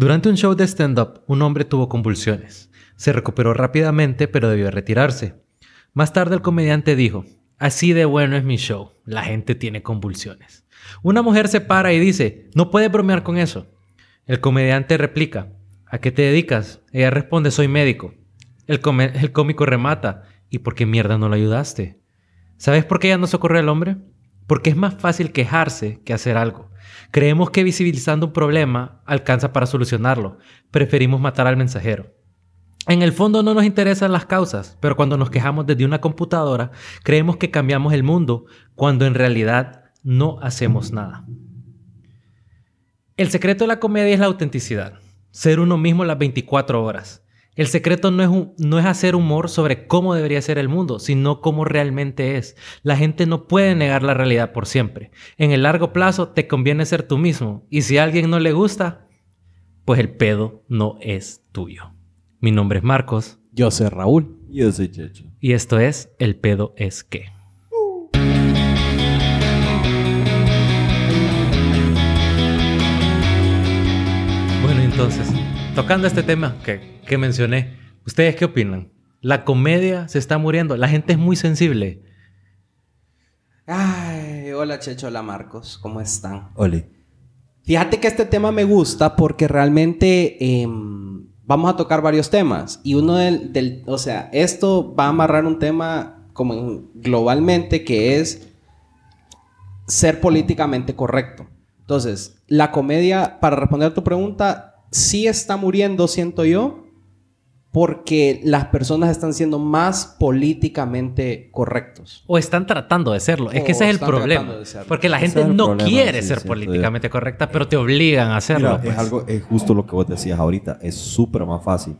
Durante un show de stand-up, un hombre tuvo convulsiones. Se recuperó rápidamente, pero debió retirarse. Más tarde el comediante dijo, así de bueno es mi show, la gente tiene convulsiones. Una mujer se para y dice, no puedes bromear con eso. El comediante replica, ¿a qué te dedicas? Ella responde, soy médico. El, el cómico remata, ¿y por qué mierda no lo ayudaste? ¿Sabes por qué ella no socorrió al hombre? Porque es más fácil quejarse que hacer algo. Creemos que visibilizando un problema alcanza para solucionarlo. Preferimos matar al mensajero. En el fondo no nos interesan las causas, pero cuando nos quejamos desde una computadora, creemos que cambiamos el mundo cuando en realidad no hacemos nada. El secreto de la comedia es la autenticidad, ser uno mismo las 24 horas. El secreto no es, no es hacer humor sobre cómo debería ser el mundo, sino cómo realmente es. La gente no puede negar la realidad por siempre. En el largo plazo te conviene ser tú mismo. Y si a alguien no le gusta, pues el pedo no es tuyo. Mi nombre es Marcos. Yo soy Raúl. Yo soy Checho. Y esto es El pedo es que. Bueno, entonces, tocando este tema que, que mencioné, ¿ustedes qué opinan? La comedia se está muriendo, la gente es muy sensible. Ay, hola Checho, hola Marcos, ¿cómo están? Oli. Fíjate que este tema me gusta porque realmente em, vamos a tocar varios temas. Y uno del, del, o sea, esto va a amarrar un tema como en- globalmente que es ser políticamente correcto. Entonces, la comedia, para responder a tu pregunta, sí está muriendo, siento yo, porque las personas están siendo más políticamente correctos. O están tratando de serlo. Es que ese es el problema. Porque la gente es no problema, quiere sí, ser yo. políticamente correcta, pero te obligan a hacerlo. Mira, pues. es algo, es justo lo que vos decías ahorita. Es súper más fácil.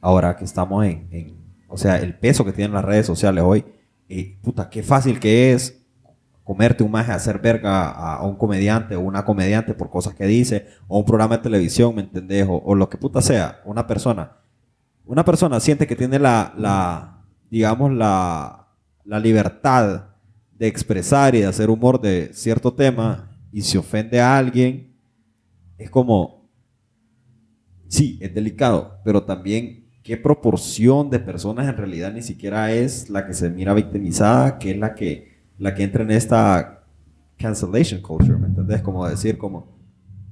Ahora que estamos en, en- o sea, el peso que tienen las redes sociales hoy. eh, puta, qué fácil que es comerte un maje, hacer verga a, un comediante o una comediante por cosas que dice, o un programa de televisión, ¿me entendés? O, o lo que puta sea, una persona. Una persona siente que tiene la, la digamos, la, la libertad de expresar y de hacer humor de cierto tema y se ofende a alguien, es como, sí, es delicado, pero también qué proporción de personas en realidad ni siquiera es la que se mira victimizada, que es la que, la que entra en esta cancellation culture, ¿me entendés? Como decir, como,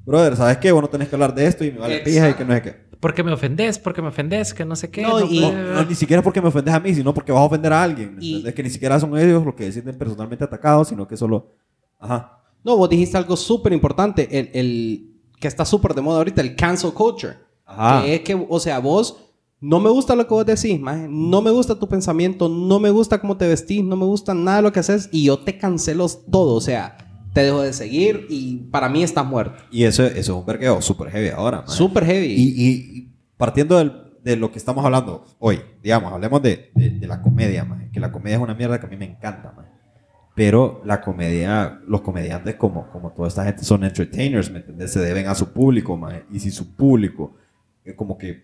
brother, ¿sabes qué? Vos no tenés que hablar de esto y me vale pija y que no sé qué. Porque me ofendes, porque me ofendes, que no sé qué. No, no y- No, puede- no, ni siquiera porque me ofendes a mí, sino porque vas a ofender a alguien. ¿me Y- entendés? Que ni siquiera son ellos los que se sienten personalmente atacados, sino que solo... Ajá. No, vos dijiste algo súper importante, el, el- que está súper de moda ahorita, el cancel culture. Ajá. Que es que, o sea, vos, no me gusta lo que vos decís, maje, no me gusta tu pensamiento, no me gusta cómo te vestís, no me gusta nada de lo que haces y yo te cancelo todo, o sea, te dejo de seguir y para mí estás muerto. Y eso, eso es un vergueo súper heavy ahora. man. Súper heavy. Y, partiendo del- de lo que estamos hablando hoy, digamos, hablemos de, de- de la comedia, que la comedia es una mierda que a mí me encanta. Pero la comedia, los comediantes como, como toda esta gente son entertainers, ¿me entiendes? Se deben a su público. Y si su público es como que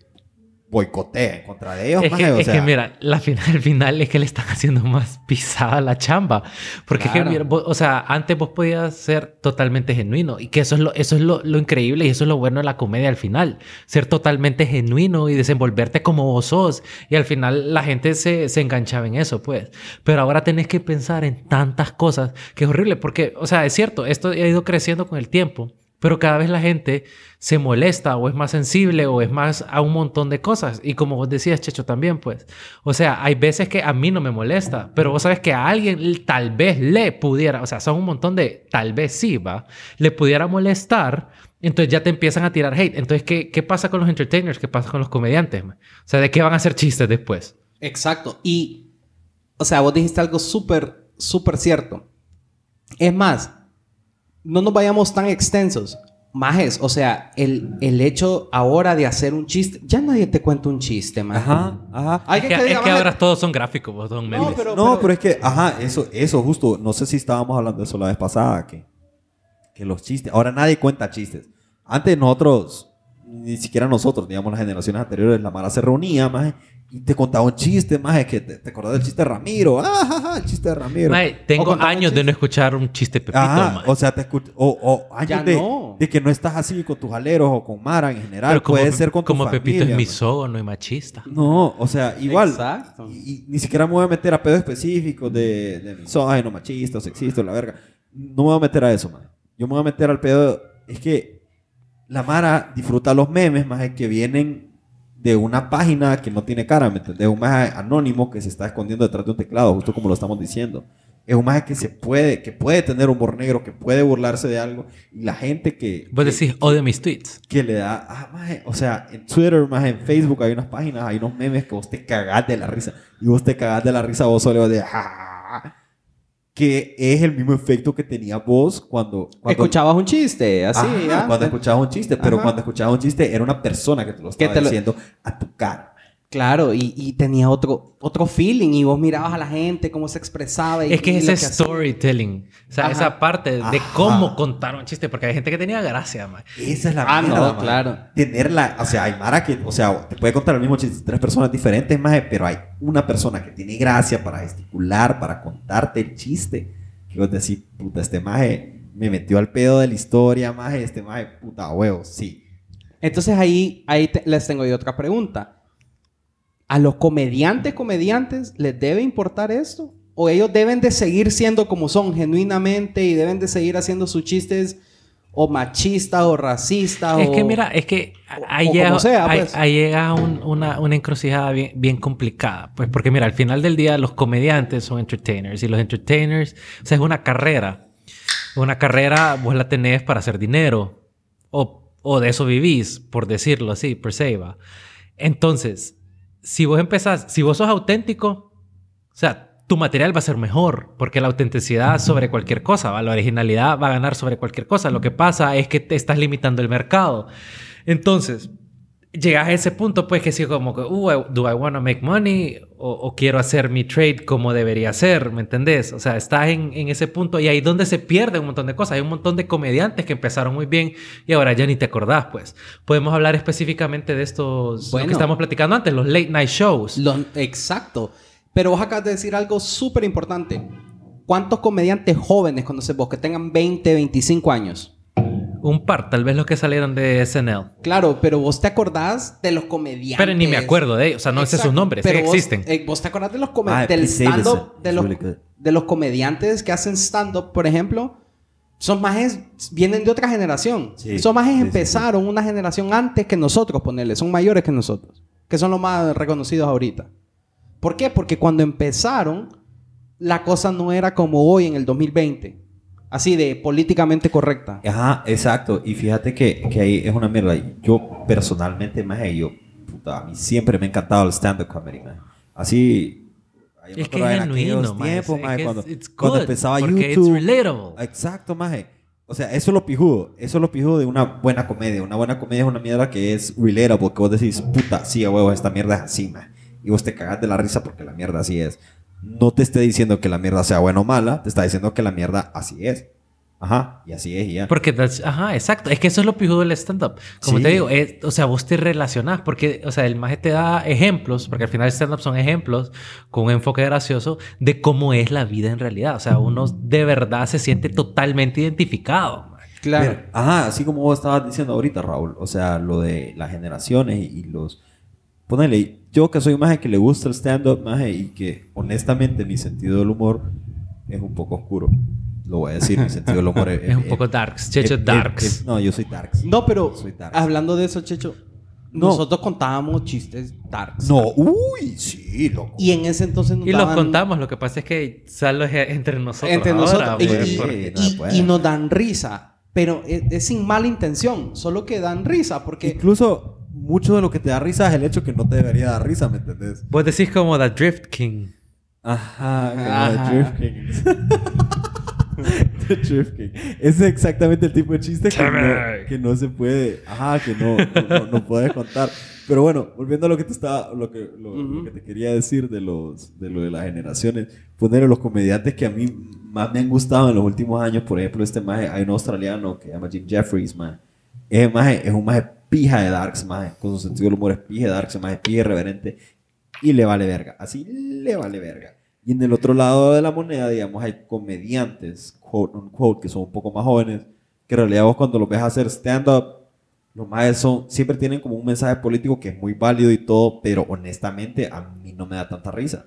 boicotea en contra de ellos, Es, maje, que, o es sea, que mira, la final, el final es que le están haciendo más pisada la chamba. Porque es que, Claro. mira, vos- o sea, antes vos podías ser totalmente genuino. Y que eso es, lo, eso es lo, lo increíble y eso es lo bueno de la comedia al final. Ser totalmente genuino y desenvolverte como vos sos. Y al final la gente se, se enganchaba en eso, pues. Pero ahora tenés que pensar en tantas cosas que es horrible. Porque, o sea, es cierto, esto ha ido creciendo con el tiempo. Pero cada vez la gente se molesta o es más sensible o es más a un montón de cosas. Y como vos decías, Checho, también, pues. O sea, hay veces que a mí no me molesta, pero vos sabes que a alguien tal vez le pudiera, o sea, son un montón de tal vez sí, va, le pudiera molestar. Entonces ya te empiezan a tirar hate. Entonces, ¿qué, qué pasa con los entertainers? ¿Qué pasa con los comediantes? O sea, ¿de qué van a hacer chistes después? Exacto. Y, o sea, vos dijiste algo súper, súper cierto. Es más, no nos vayamos tan extensos. Majes, o sea, el, el hecho ahora de hacer un chiste, ya nadie te cuenta un chiste, man. Ajá, ajá. Hay es que, que, que diga, es que maje, ahora todos son gráficos, vos, son memes. pero- no, pero es que, ajá, eso, eso justo, no sé si estábamos hablando de eso la vez pasada, que, que los chistes, ahora nadie cuenta chistes. Antes nosotros ni siquiera nosotros, digamos las generaciones anteriores, la Mara se reunía, más y te contaba un chiste, más que te, te acordás del chiste de Ramiro, ah, ja, ja, el chiste de Ramiro. Mae, O tengo años de no escuchar un chiste Pepito, Ajá, o sea, te escuch- o, o años Ya de, no. de que no estás así con tus aleros o con Mara en general, Pero como, puede ser con tu como Pepito es familia, misógono y machista. No, o sea, igual. Exacto. Y, y ni siquiera me voy a meter a pedos específicos de, de misógino, machista, o sexista, la verga. No me voy a meter a eso, man. Yo me voy a meter al pedo. Es que la Mara disfruta los memes, más que vienen de una página que no tiene cara, ¿me entendés? Un más anónimo que se está escondiendo detrás de un teclado, justo como lo estamos diciendo. Es un maje que se puede, que puede tener humor negro, que puede burlarse de algo. Y la gente que. Vos decís, odio mis tweets. que le da, ah, maje, o sea, en Twitter, más en Facebook hay unas páginas, hay unos memes que vos te cagás de la risa. Y vos te cagás de la risa vos solo de, "Ja, ja, ja", que es el mismo efecto que tenía vos cuando... cuando Escuchabas un chiste, así. Ajá, ¿ah? cuando escuchabas un chiste, pero Ajá. cuando escuchabas un chiste era una persona que te lo estaba te lo- diciendo a tu cara. Claro, y, y tenía otro, otro feeling y vos mirabas a la gente, cómo se expresaba. Y, Es que y ese hacía. storytelling. O sea, Ajá. esa parte de Ajá. cómo contar un chiste. Porque hay gente que tenía gracia, mae. Esa es la Ah, mierda, claro. Tenerla, o sea, hay Mara que, o sea, te puede contar el mismo chiste tres personas diferentes, más, pero hay una persona que tiene gracia para gesticular, para contarte el chiste. Que vos decís, puta, este maje me metió al pedo de la historia, maje, este maje, puta huevo, sí. Entonces ahí, ahí te- les tengo yo otra pregunta. ¿A los comediantes, comediantes, les debe importar esto? ¿O ellos deben de seguir siendo como son genuinamente y deben de seguir haciendo sus chistes o machistas o racistas? Es o- que mira, es que ahí llega, ahí- pues. ahí llega un- una, una encrucijada bien, bien complicada. Pues porque mira, al final del día los comediantes son entertainers y los entertainers, o sea, es una carrera. Una carrera vos la tenés para hacer dinero o, o de eso vivís, por decirlo así, per se va. Entonces, si vos empezás, si vos sos auténtico, o sea, tu material va a ser mejor, porque la autenticidad sobre cualquier cosa, ¿va? la originalidad va a ganar sobre cualquier cosa. Lo que pasa es que te estás limitando el mercado. Entonces, llegas a ese punto, pues que sí, como que, uh, do I want to make money? O, o quiero hacer mi trade como debería ser, ¿me entendés? O sea, estás en, en ese punto y ahí es donde se pierde un montón de cosas. Hay un montón de comediantes que empezaron muy bien y ahora ya ni te acordás, pues. Podemos hablar específicamente de estos, lo Bueno. que estamos platicando antes, los late night shows. Los- exacto. Pero vos acabas de decir algo súper importante. ¿Cuántos comediantes jóvenes conoces vos que tengan 20, 25 años? Un par, tal vez los que salieron de SNL. Claro, pero vos te acordás de los comediantes. Pero ni me acuerdo de ellos. O sea, no sé sus Exacto. nombres, Pero vos- existen. eh, vos te acordás de los Ah, del stand-up, de los, really good. de los comediantes que hacen stand-up, por ejemplo. Son más vienen de otra generación. Sí, son más sí, sí, empezaron una generación antes que nosotros, ponerle. Son mayores que nosotros. Que son los más reconocidos ahorita. ¿Por qué? Porque cuando empezaron, la cosa no era como hoy en el 2020. Así de políticamente correcta. Ajá, exacto. Y fíjate que, que ahí es una mierda. Yo personalmente, más yo, puta, a mí siempre me ha encantado el stand-up comedy, man. Así. yo Es que es genuino, maje. tiempos, Es maje, cuando, it's- it's cuando good, empezaba porque it's YouTube. relatable. Exacto, maje. O sea, eso es lo pijudo. Eso es lo pijudo de una buena comedia. Una buena comedia es una mierda que es relatable. Que vos decís, puta, sí, a huevo, esta mierda es así, maje. Y vos te cagás de la risa porque la mierda así es. No te esté diciendo que la mierda sea buena o mala. Te está diciendo que la mierda así es. Ajá, y así es y ya. Porque, that's- ajá, exacto. Es que eso es lo pijudo del stand-up. Como Sí. te digo, es- o sea, vos te relacionás porque, o sea, el maje te da ejemplos, porque al final el stand-up son ejemplos con un enfoque gracioso de cómo es la vida en realidad. O sea, uno de verdad se siente totalmente identificado. Claro. Mira, ajá, así como vos estabas diciendo ahorita, Raúl. O sea, lo de las generaciones y, y los... Ponele, yo que soy un maje que le gusta el stand-up, maje, y que honestamente mi sentido del humor es un poco oscuro. Lo voy a decir, mi sentido del humor es... Es un poco darks. Checho, darks. es- no, yo soy darks. No, pero Soy darks. hablando de eso, Checho, No. nosotros contábamos chistes darks. No, uy, sí, loco. Y en ese entonces nos Y los contamos. Lo que pasa es que solo es entre nosotros. entre ahora, nosotros y, pues, y- porque- no y- puede. y nos dan risa. Pero es, es sin mala intención, solo que dan risa porque Incluso mucho de lo que te da risa es el hecho que no te debería dar risa, ¿me entendés? Vos decís como The Drift King. Ajá, como Ajá. de Drift King. The Drift King. Es exactamente el tipo de chiste que no, que no se puede, ajá, que no, no, no puedes contar. Pero bueno, volviendo a lo que te estaba, lo que, lo, que te quería decir de los, de lo de las generaciones, poner los comediantes que a mí más me han gustado en los últimos años, por ejemplo, este maje, hay un australiano que se llama Jim Jeffries, man. Ese maje es un maje pija de darks, maje. Con su sentido del humor es pija de darks, maje, pija irreverente. Y le vale verga. Así le vale verga. Y en el otro lado de la moneda, digamos, hay comediantes, quote unquote, que son un poco más jóvenes, que en realidad vos cuando los ves hacer stand-up, los más son, siempre tienen como un mensaje político que es muy válido y todo, pero honestamente a mí no me da tanta risa.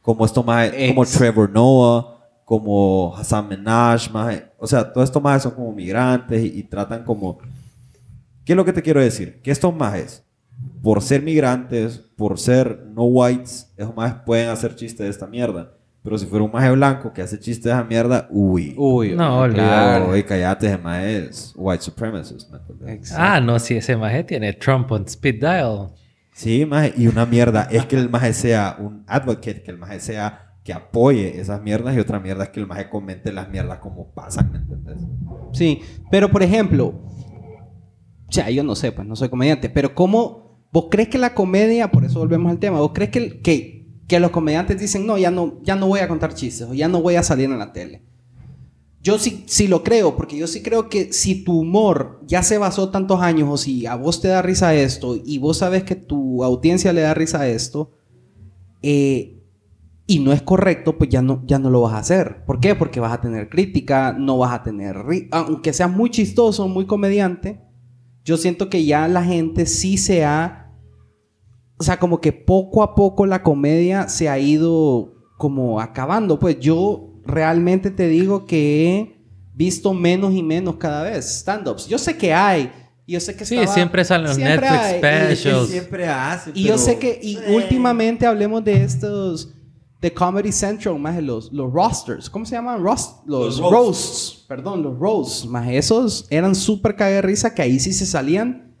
Como esto más, como Ex. Trevor Noah, como Hassan Minaj, maje. o sea, todos estos más son como migrantes y, y tratan como... ¿Qué es lo que te quiero decir? Que estos majes, por ser migrantes, por ser no whites, esos majes pueden hacer chistes de esta mierda. Pero si fuera un maje blanco que hace chistes de esa mierda, uy. Uy, No, claro. Uy, cállate, ese maje es white supremacist, ¿me entiendes? Exacto. Ah, no, si ese maje tiene Trump on speed dial. Sí, maje, y una mierda es que el maje sea un advocate, que el maje sea que apoye esas mierdas y otra mierda es que el maje comente las mierdas como pasan, ¿me entiendes? Sí, pero por ejemplo, o sea, yo no sé, pues no soy comediante, pero ¿cómo vos crees que la comedia, por eso volvemos al tema, vos crees que, que, que los comediantes dicen, no, ya no, ya no voy a contar chistes o ya no voy a salir en la tele? Yo sí, sí lo creo, porque yo sí creo que si tu humor ya se basó tantos años o si a vos te da risa esto y vos sabes que tu audiencia le da risa esto, eh, y no es correcto, pues ya no, ya no lo vas a hacer. ¿Por qué? Porque vas a tener crítica, no vas a tener... Aunque seas muy chistoso, muy comediante, yo siento que ya la gente sí se ha... O sea, como que poco a poco la comedia se ha ido como acabando. Pues yo realmente te digo que he visto menos y menos cada vez stand-ups. Yo sé que hay. Yo sé que Sí, estaba- siempre salen los siempre Netflix hay, y- specials. siempre hace, y yo sé que, y últimamente hablemos de estos, de Comedy Central, más de los, los rosters, ¿cómo se llaman? Rost, los Los roasts. roasts. perdón, los roasts, más esos eran súper cague de risa que ahí sí se salían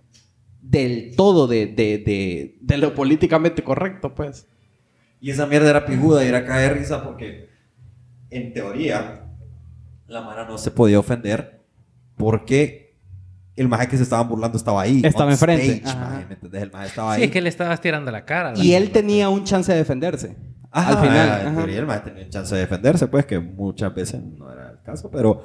del todo de, de, de, de lo políticamente correcto, pues. Y esa mierda era pijuda y era caer de risa porque, en teoría, la mara no se podía ofender porque el maje que se estaban burlando estaba ahí. Estaba enfrente. stage, maje, ¿me entendés? El maje estaba Sí, ahí. es que le estabas tirando la cara. la Y él tenía un chance de defenderse. Ajá, al final. En ajá. teoría el maje tenía chance de defenderse, pues, que muchas veces no era el caso, pero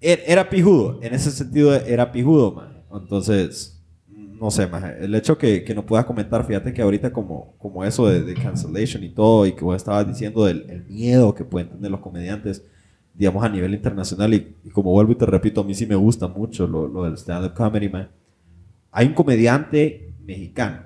er- era pijudo. En ese sentido era pijudo, maje. Entonces, no sé, maje. El hecho que, que no puedas comentar, fíjate que ahorita como, como eso de, de cancellation y todo, y que vos estabas diciendo del el miedo que pueden tener los comediantes, digamos, a nivel internacional, y, y como vuelvo y te repito, a mí sí me gusta mucho lo, lo del stand-up comedy, man. Hay un comediante mexicano.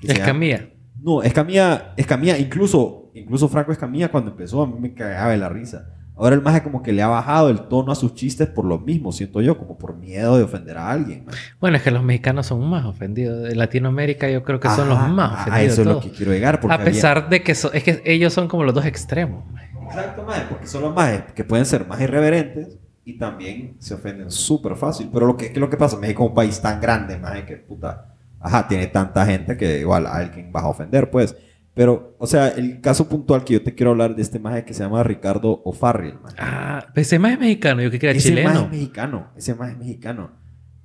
que Escamilla. No, Escamilla, Escamilla, incluso, incluso Franco Escamilla cuando empezó a mí me cagaba de la risa. Ahora el maje como que le ha bajado el tono a sus chistes por lo mismo, siento yo, como por miedo de ofender a alguien. man. Bueno, es que los mexicanos son más ofendidos. En Latinoamérica yo creo que son los Ajá, más a- ofendidos. A eso es lo que quiero llegar. Porque A pesar de que so- es que ellos son como los dos extremos. man. Exacto, maje, porque son los majes que pueden ser más irreverentes y también se ofenden súper fácil. Pero lo que, ¿qué es lo que pasa? México es un país tan grande, maje, que puta... Ajá, tiene tanta gente que igual a alguien vas a ofender, pues. Pero, o sea, el caso puntual que yo te quiero hablar de este maje que se llama Ricardo O'Farrill, maje. Ah, ese más es mexicano. Yo que era ese maje chileno. es mexicano, ese maje es mexicano.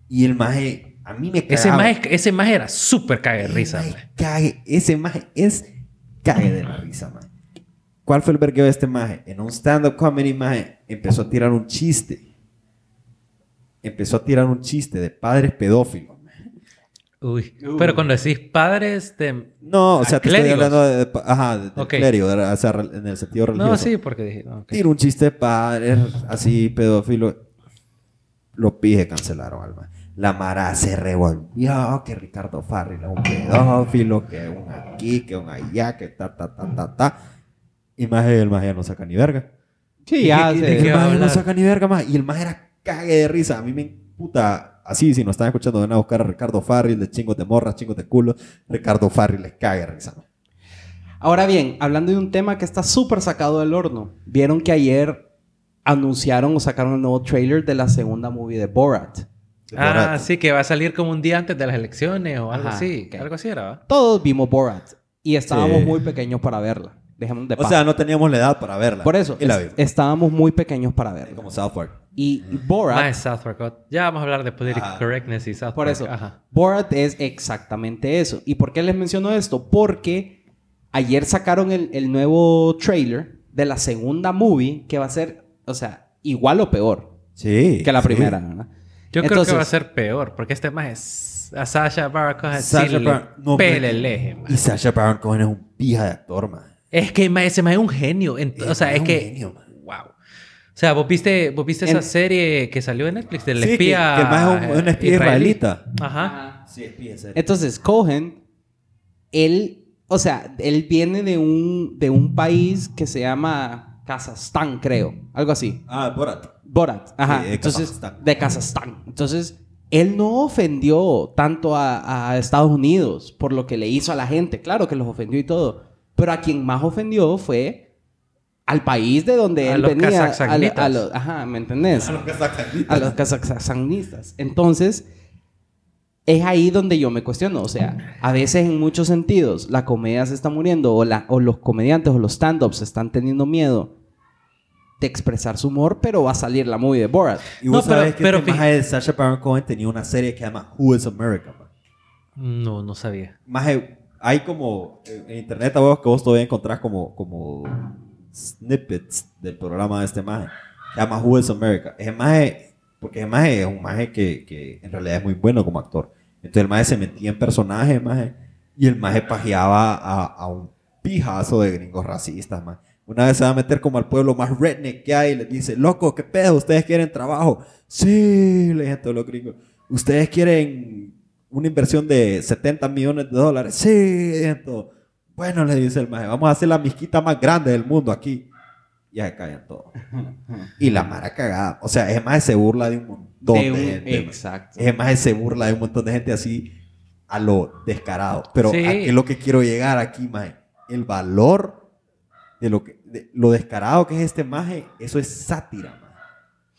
Y el maje, a mí me Ese cagaba. más, ese más era súper cague de Ese risa. maje man. cague, ese maje es cague de la risa, maje. ¿Cuál fue el vergueo de este maje? En un stand-up comedy, maje, empezó a tirar un chiste. Empezó a tirar un chiste de padres pedófilos. Uy. Uy. Pero cuando decís padres de... No, o sea, ¿A te estoy hablando de, de- ajá, de, del Ok. clérigo, de- o sea, en el sentido religioso. No, sí, porque dije... no, ok. Tira un chiste de padres así, pedófilo. Los pije cancelaron, alma. La Mara se revolvió, que Ricardo Farrell es un pedófilo, que un aquí, que un allá, que ta, ta, ta, ta, ta. Y más el más ya no saca ni verga. Sí, ya ¿De se- qué el maje no saca ni verga más. Y el más era cague de risa. A mí me puta. Así, si no están escuchando, van a buscar a Ricardo Farrell de chingos de morras, chingos de culo. Ricardo Farrell les risa. maje. Ahora bien, hablando de un tema que está súper sacado del horno. Vieron que ayer anunciaron o sacaron el nuevo trailer de la segunda movie de Borat. De Ah, Borat. sí, que va a salir como un día antes de las elecciones o algo Ajá, así. Algo así era, ¿va? Todos vimos Borat y estábamos Sí. muy pequeños para verla. Dejemos de O sea, no teníamos la edad para verla. Por eso, Y la es- vimos. estábamos muy pequeños para verla. Como South Park. Y Borat, Más South Park. Ya vamos a hablar de political correctness y South por eso, Ajá. Borat es exactamente eso. ¿Y por qué les menciono esto? Porque ayer sacaron el, el nuevo trailer de la segunda movie que va a ser, o sea, igual o peor Sí. que la sí. primera, ¿verdad? Yo creo que va a ser peor, porque este más es a Sasha Baron Cohen le Baron- no, man. Y Sacha Baron Cohen es un pija de actor, man. Es que ma, ese más es un genio. en- Es o sea, es un que. genio, man. Sea, vos viste, vos viste esa serie que salió en Netflix del Sí, que- espía. que el maje es un- un espía israelita. Ajá. Sí, es pija, en serio. Entonces, Cohen, él, o sea, él viene de un, de un país que se llama Kazajstán, creo. Algo así. Ah, Borat. Borat. Ajá. Sí, de Entonces, Kazajstán. de Kazajstán. Entonces, él no ofendió tanto a, a Estados Unidos por lo que le hizo a la gente. Claro que los ofendió y todo. Pero a quien más ofendió fue al país de donde A él los venía. A, a los- ajá, ¿me entendés? A los a los kazajstanistas. Entonces, es ahí donde yo me cuestiono. O sea, a veces en muchos sentidos la comedia se está muriendo o, la, o los comediantes o los stand-ups están teniendo miedo de expresar su humor, pero va a salir la movie de Borat. Y vos No, pero- sabés que pero este de Sacha Baron Cohen tenía una serie que se llama Who is America, man. No, no sabía. Maje, hay como eh, en internet a vos que vos todavía encontrás como, como snippets del programa de este maje. Se llama Who is America. Ese maje, porque ese maje es un maje que, que en realidad es muy bueno como actor. Entonces el maje se metía en personajes, maje, y el maje pajeaba a, a un pijazo de gringos racistas, maje. Una vez se va a meter como al pueblo más redneck que hay y les dice, loco, ¿qué pedo? ¿Ustedes quieren trabajo? Sí, le dicen todos los gringos. ¿Ustedes quieren una inversión de 70 millones de dólares? Sí, dicen todos. Bueno, le dice el maje, vamos a hacer la misquita más grande del mundo aquí. Y ahí callan todos. Y la mara cagada. O sea, es más se burla de un montón de, De un- gente. maje. exacto. Es más se burla de un montón de gente así a lo descarado. Pero Sí. ¿a qué es lo que quiero llegar aquí, maje? El valor de lo que de lo descarado que es este maje, eso es sátira, maje.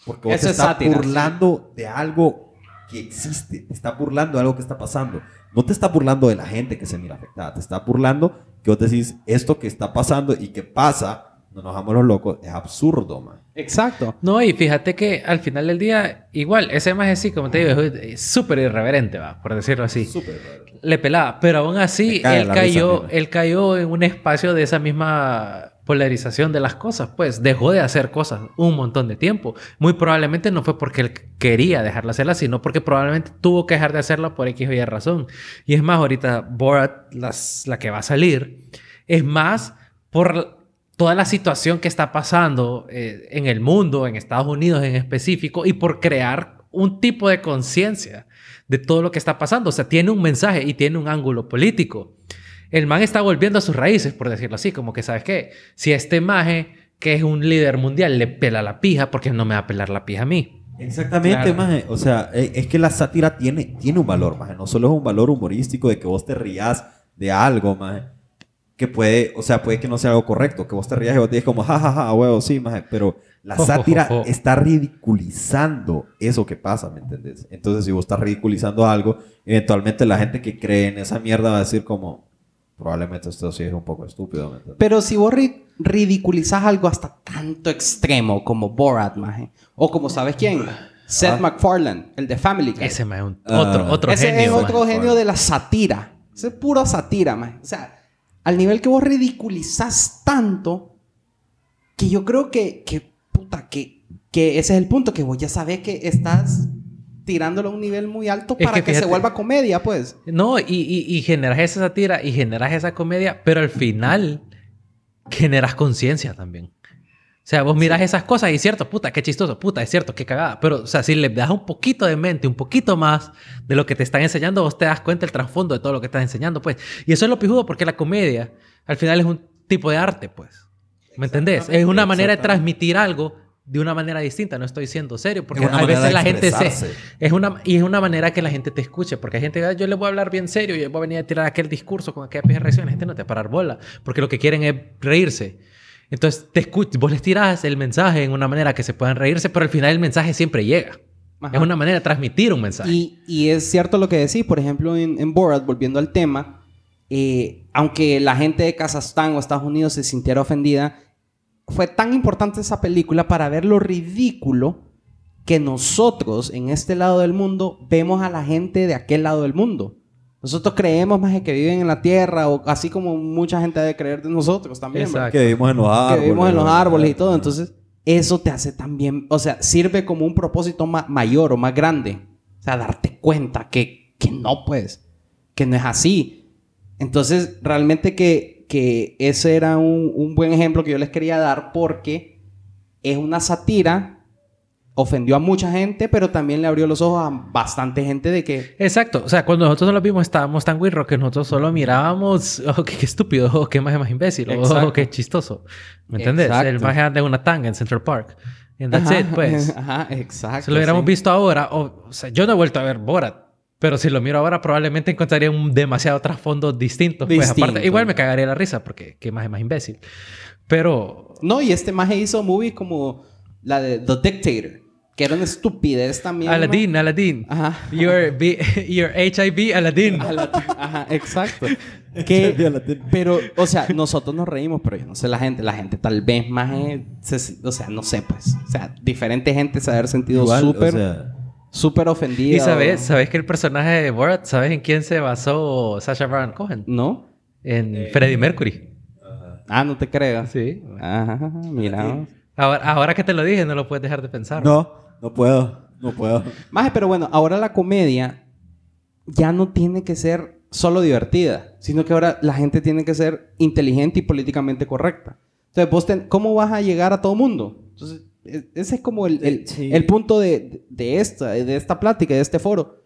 Porque vos Eso te es estás sátira, burlando de algo que existe, te estás burlando de algo que está pasando. No te estás burlando de la gente que se mira afectada, te estás burlando que vos decís esto que está pasando y que pasa, no nos hagamos los locos, es absurdo, man. Exacto. No, y fíjate que al final del día, igual, ese más sí, como te digo, es- súper irreverente, va, por decirlo así. Súper. Le pelaba, pero aún así él risa, cayó, él cayó en un espacio de esa misma polarización de las cosas, pues dejó de hacer cosas un montón de tiempo. Muy probablemente no fue porque él quería dejarla hacerla, sino porque probablemente tuvo que dejar de hacerla por X o Y razón. Y es más, ahorita Borat, la que va a salir, es más por toda la situación que está pasando eh, en el mundo, en Estados Unidos en específico, y por crear un tipo de conciencia de todo lo que está pasando. O sea, tiene un mensaje y tiene un ángulo político. El man está volviendo a sus raíces, por decirlo así, como que, ¿sabes qué? Si este maje, que es un líder mundial, le pela la pija, ¿por qué no me va a pelar la pija a mí? Exactamente, Claro. maje. O sea, e- es que la sátira tiene, tiene un valor, maje. No solo es un valor humorístico de que vos te rías de algo, maje. Que puede, o sea, puede que no sea algo correcto. Que vos te rías y vos te dices como, jajaja, ja, ja, huevo, sí, maje. Pero la sátira está ridiculizando eso que pasa, ¿me entendés? Entonces, si vos estás ridiculizando algo, eventualmente la gente que cree en esa mierda va a decir como, probablemente esto sí es un poco estúpido, ¿me? Pero si vos ri- ridiculizás algo hasta tanto extremo como Borat, maje, o como sabes quién, Seth Ah. MacFarlane, el de Family Guy. Ese maje es un- Ah. otro, otro Ese genio. es otro genio de la sátira. Ese es puro sátira, maje. O sea, al nivel que vos ridiculizás tanto que yo creo que, que puta, que, que ese es el punto, que vos ya sabés que estás tirándolo a un nivel muy alto Es para que se vuelva comedia, pues. No, y, y, y generas esa sátira y generas esa comedia, pero al final generas conciencia también. O sea, vos miras esas cosas y es cierto, puta, qué chistoso, puta, es cierto, qué cagada. Pero, o sea, si le das un poquito de mente, un poquito más de lo que te están enseñando, vos te das cuenta del trasfondo de todo lo que estás enseñando, pues. Y eso es lo pijudo porque la comedia, al final, es un tipo de arte, pues. ¿Me entendés? Es una manera de transmitir algo de una manera distinta. No estoy siendo serio, porque a veces la gente se... Es una, y es una manera que la gente te escuche, porque hay gente, "Ah, yo le voy a hablar bien serio, yo voy a venir a tirar aquel discurso con aquella pija reacción, la gente no te va a parar bola, porque lo que quieren es reírse. Entonces, te escuch- vos les tirás el mensaje en una manera que se puedan reírse, pero al final el mensaje siempre llega. Ajá. Es una manera de transmitir un mensaje. Y, y es cierto lo que decís, por ejemplo, en, en Borat, volviendo al tema, eh, aunque la gente de Kazajstán o Estados Unidos se sintiera ofendida, fue tan importante esa película para ver lo ridículo que nosotros en este lado del mundo vemos a la gente de aquel lado del mundo. Nosotros creemos más que viven en la tierra, o así como mucha gente ha de creer de nosotros también. ¿verdad? Exacto. Que vivimos en los árboles. que vivimos en los árboles y todo. Entonces, eso te hace también, o sea, sirve como un propósito ma- mayor o más grande. O sea, darte cuenta que, que no, pues, que no es así. Entonces, realmente que, que ese era un, un buen ejemplo que yo les quería dar porque es una sátira, ofendió a mucha gente, pero también le abrió los ojos a bastante gente de que... Exacto. O sea, cuando nosotros lo vimos estábamos tan wirro que nosotros solo mirábamos, oh, qué, qué estúpido, oh, qué maje más imbécil, oh, Exacto. qué chistoso. ¿Me entiendes? Exacto. El anda en una tanga en Central Park. And that's Ajá, it, pues. Ajá, exacto. Si lo hubiéramos sí. visto ahora, o, o sea, yo no he vuelto a ver Borat, pero si lo miro ahora probablemente encontraría un demasiado trasfondo distinto. Pues Distinto. aparte, igual me cagaría la risa porque qué más más imbécil. Pero No, y este maje hizo movies como la de The Dictator, que era una estupidez también. Aladdin, Aladdin. Ajá. Your, B- your HIV Aladdin. Ajá, exacto. Que, pero, o sea, nosotros nos reímos, pero yo no sé la gente. La gente tal vez más, se- o sea, no sé, pues. O sea, diferente gente se ha haber sentido súper, o sea, súper ofendida. Y sabes, sabes que el personaje de Borat, ¿sabes en quién se basó Sacha Baron Cohen? ¿No? En Freddie Mercury. Ah, no te creas. Sí. Ajá, mira. Ahora, ahora que te lo dije, no lo puedes dejar de pensar. no, no puedo, no puedo. Maje, pero bueno, ahora la comedia ya no tiene que ser solo divertida, sino que ahora la gente tiene que ser inteligente y políticamente correcta. Entonces, vos ten- ¿cómo vas a llegar a todo mundo? Entonces, ese es como el, el- Sí. el punto de, de esta, de esta plática, de este foro.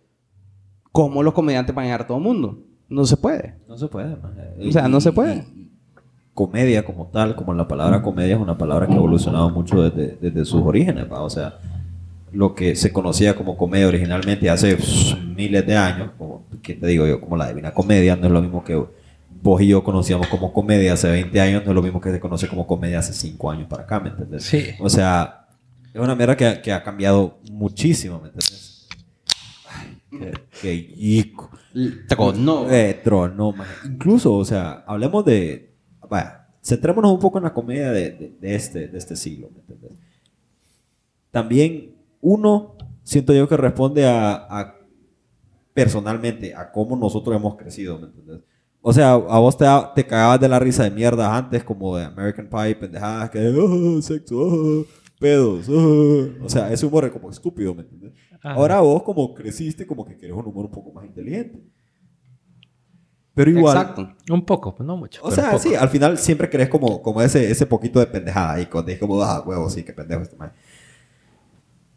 ¿Cómo los comediantes van a llegar a todo mundo? No se puede. No se puede. O sea, no se puede. comedia como tal, como la palabra comedia es una palabra que ha evolucionado mucho desde, desde sus orígenes. O sea, lo que se conocía como comedia originalmente hace pff, miles de años, como, ¿qué te digo yo? Como la Divina Comedia, no es lo mismo que vos y yo conocíamos como comedia hace 20 años, no es lo mismo que se conoce como comedia hace 5 años para acá, ¿me entiendes? Sí. O sea, es una mierda que, ha- que ha cambiado muchísimo, ¿me entiendes? Qué, yico. Trono. Eh, trono, maje. Incluso, o sea, hablemos de. Vaya, centrémonos un poco en la comedia de, de- de este, de este siglo, ¿me entiendes? También, uno, siento yo que responde a, a- personalmente a cómo nosotros hemos crecido, ¿me entiendes? O sea, a vos te, te cagabas de la risa de mierda antes, como de American Pie, pendejadas, que oh, sexo, oh, pedos, oh". o sea, ese humor es como estúpido, ¿me entiendes? Ajá. Ahora vos como creciste, como que querés un humor un poco más inteligente. Pero igual, Exacto. Un poco, no mucho. o sea, sí, al final siempre crees como, como ese, ese poquito de pendejada ahí, cuando es como, ah, huevo, sí, qué pendejo este man.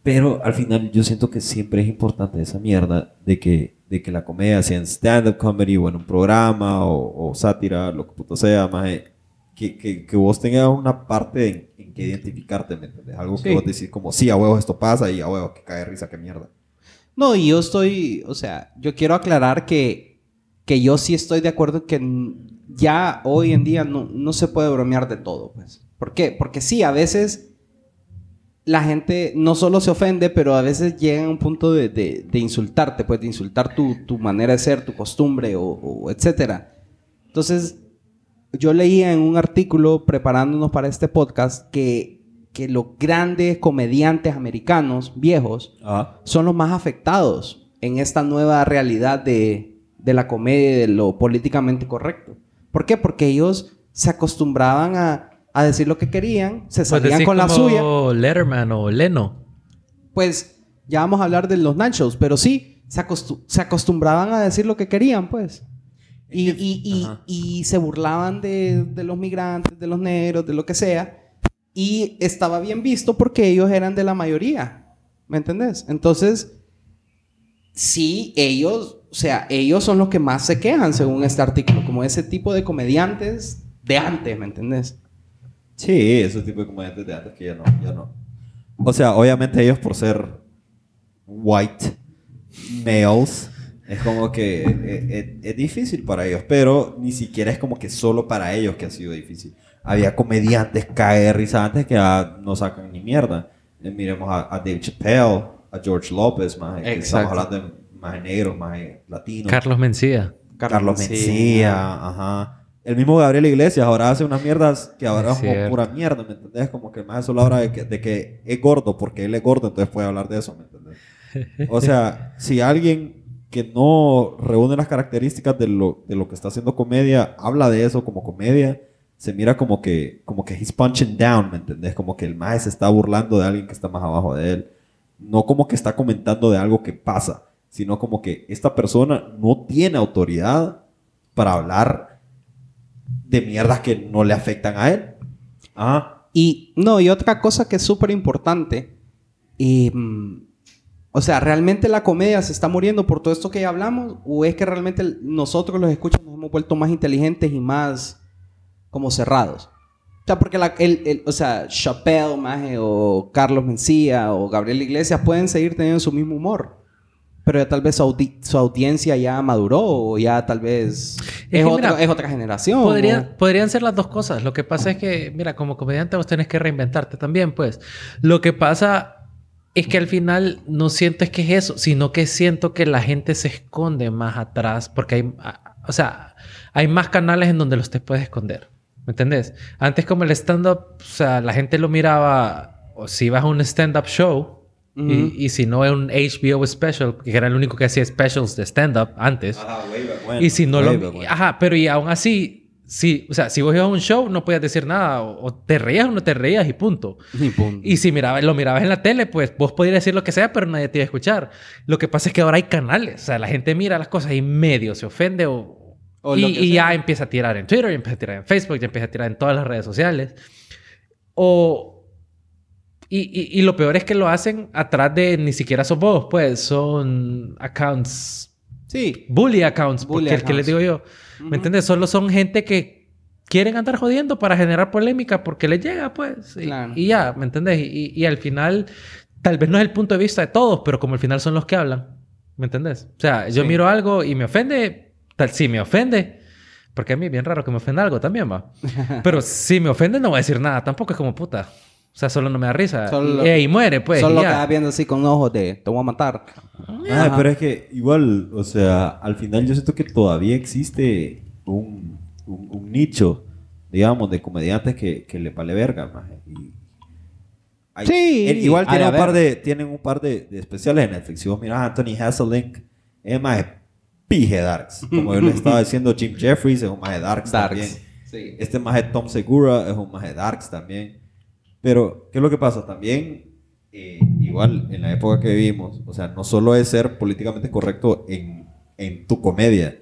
Pero al final yo siento que siempre es importante esa mierda de que, de que la comedia sea en stand-up comedy o en un programa o, o sátira, lo que puto sea, más que, que, que vos tengas una parte en, en que identificarte, ¿me entiendes? Algo que Sí. vos decís como, sí, a huevo esto pasa y a huevo que cae risa, qué mierda. No, y yo estoy, o sea, yo quiero aclarar que, que yo sí estoy de acuerdo que ya hoy en día no, no se puede bromear de todo, pues. ¿Por qué? Porque sí, a veces la gente no solo se ofende, pero a veces llega a un punto de, de- de insultarte, pues de insultar tu, tu manera de ser, tu costumbre o, o etcétera. Entonces, yo leía en un artículo preparándonos para este podcast que, que los grandes comediantes americanos viejos son los más afectados en esta nueva realidad de, de la comedia y de lo políticamente correcto. ¿Por qué? Porque ellos se acostumbraban a, a decir lo que querían, se Pues salían con la como suya. Letterman o Leno. Pues ya vamos a hablar de los nachos, pero sí, se, acostu- se acostumbraban a decir lo que querían, pues. Y, y- y- y se burlaban de, de los migrantes, de los negros, de lo que sea. Y estaba bien visto porque ellos eran de la mayoría. ¿Me entendés? Entonces, sí, ellos, o sea, ellos son los que más se quejan según este artículo, como ese tipo de comediantes de antes, ¿me entendés? Sí, ese tipo de comediantes de antes que ya no, ya no. O sea, obviamente ellos por ser white males, es como que eh, eh, es, difícil para ellos, pero ni siquiera es como que solo para ellos que ha sido difícil. Había comediantes cae de risa antes que ya no sacan ni mierda. Eh, miremos a, a Dave Chappelle, a George Lopez, más estamos hablando de más negros, más latinos. Carlos Mencía. Carlos Mencía, ajá. El mismo Gabriel Iglesias ahora hace unas mierdas que ahora Es como pura mierda, ¿me entendés? Como que más solo habla de que, de que es gordo porque él es gordo, entonces puede hablar de eso, ¿me entendés? O sea, si alguien que no reúne las características de lo, de lo que está haciendo comedia habla de eso como comedia, se mira como que, como que he's punching down, ¿me entendés? Como que el se está burlando de alguien que está más abajo de él. No como que está comentando de algo que pasa, sino como que esta persona no tiene autoridad para hablar de mierdas que no le afectan a él. Ah, Y no, y otra cosa que es súper importante. mm, o sea, ¿realmente la comedia se está muriendo por todo esto que ya hablamos? ¿O es que realmente nosotros los escuchas nos hemos vuelto más inteligentes y más como cerrados? O sea, porque la- el, el- o sea, Chappelle, maje, o Carlos Mencía, o Gabriel Iglesias pueden seguir teniendo su mismo humor. Pero ya tal vez su, audi- su audiencia ya maduró, o ya tal vez es, que, otro- mira, es otra generación. Podría- podrían ser las dos cosas. Lo que pasa es que, mira, como comediante vos tenés que reinventarte también, pues. Lo que pasa es que al final no siento es que es eso, sino que siento que la gente se esconde más atrás porque hay, o sea, hay más canales en donde los te puedes esconder. ¿Me entendés? Antes como el stand-up, o sea, la gente lo miraba, o si ibas a un stand-up show, Y, y si no es un HBO special, que era el único que hacía specials de stand-up antes. Y si no lo... Ajá, pero y aún así, sí, o sea, si vos ibas a un show no podías decir nada, o, o te reías o no te reías y punto. Ni punto. Y si mirabas, lo mirabas en la tele, pues vos podías decir lo que sea, pero nadie te iba a escuchar. Lo que pasa es que ahora hay canales, o sea, la gente mira las cosas y medio se ofende o... O y y ya empieza a tirar en Twitter, ya empieza a tirar en Facebook, ya empieza a tirar en todas las redes sociales. O... Y, y- y lo peor es que lo hacen atrás de ni siquiera son vos, pues son accounts Sí. bully accounts, Bully porque es que les accounts. digo yo, ¿me entiendes? Solo son gente que quieren andar jodiendo para generar polémica porque les llega, pues. Y, Claro. y ya, ¿me entiendes? Y, y al final, tal vez no es el punto de vista de todos, pero como al final son los que hablan, ¿me entiendes? O sea, yo Sí. miro algo y me ofende, tal si me ofende. Porque a mí es bien raro que me ofenda algo también, va. Pero si me ofende, no voy a decir nada. Tampoco es como puta. O sea, solo no me da risa. Solo- y, y muere, pues. Solo quedas viendo así con ojos de te voy a matar. Ah, pero es que igual, o sea, al final yo siento que todavía existe un, un- un nicho, digamos, de comediantes que, que le vale verga, maje. Y hay- Sí, igual ha de tienen un, par de, tienen un par de, de especiales en Netflix. Si vos mirás a Anthony Hasselink, es más pije darks. Como yo le estaba diciendo, Jim Jeffries es un más de darks, también. Darks. Sí. Este maje Tom Segura es un maje Darks también. Pero, ¿qué es lo que pasa? También, eh, igual en la época que vivimos, o sea, no solo es ser políticamente correcto en, en tu comedia,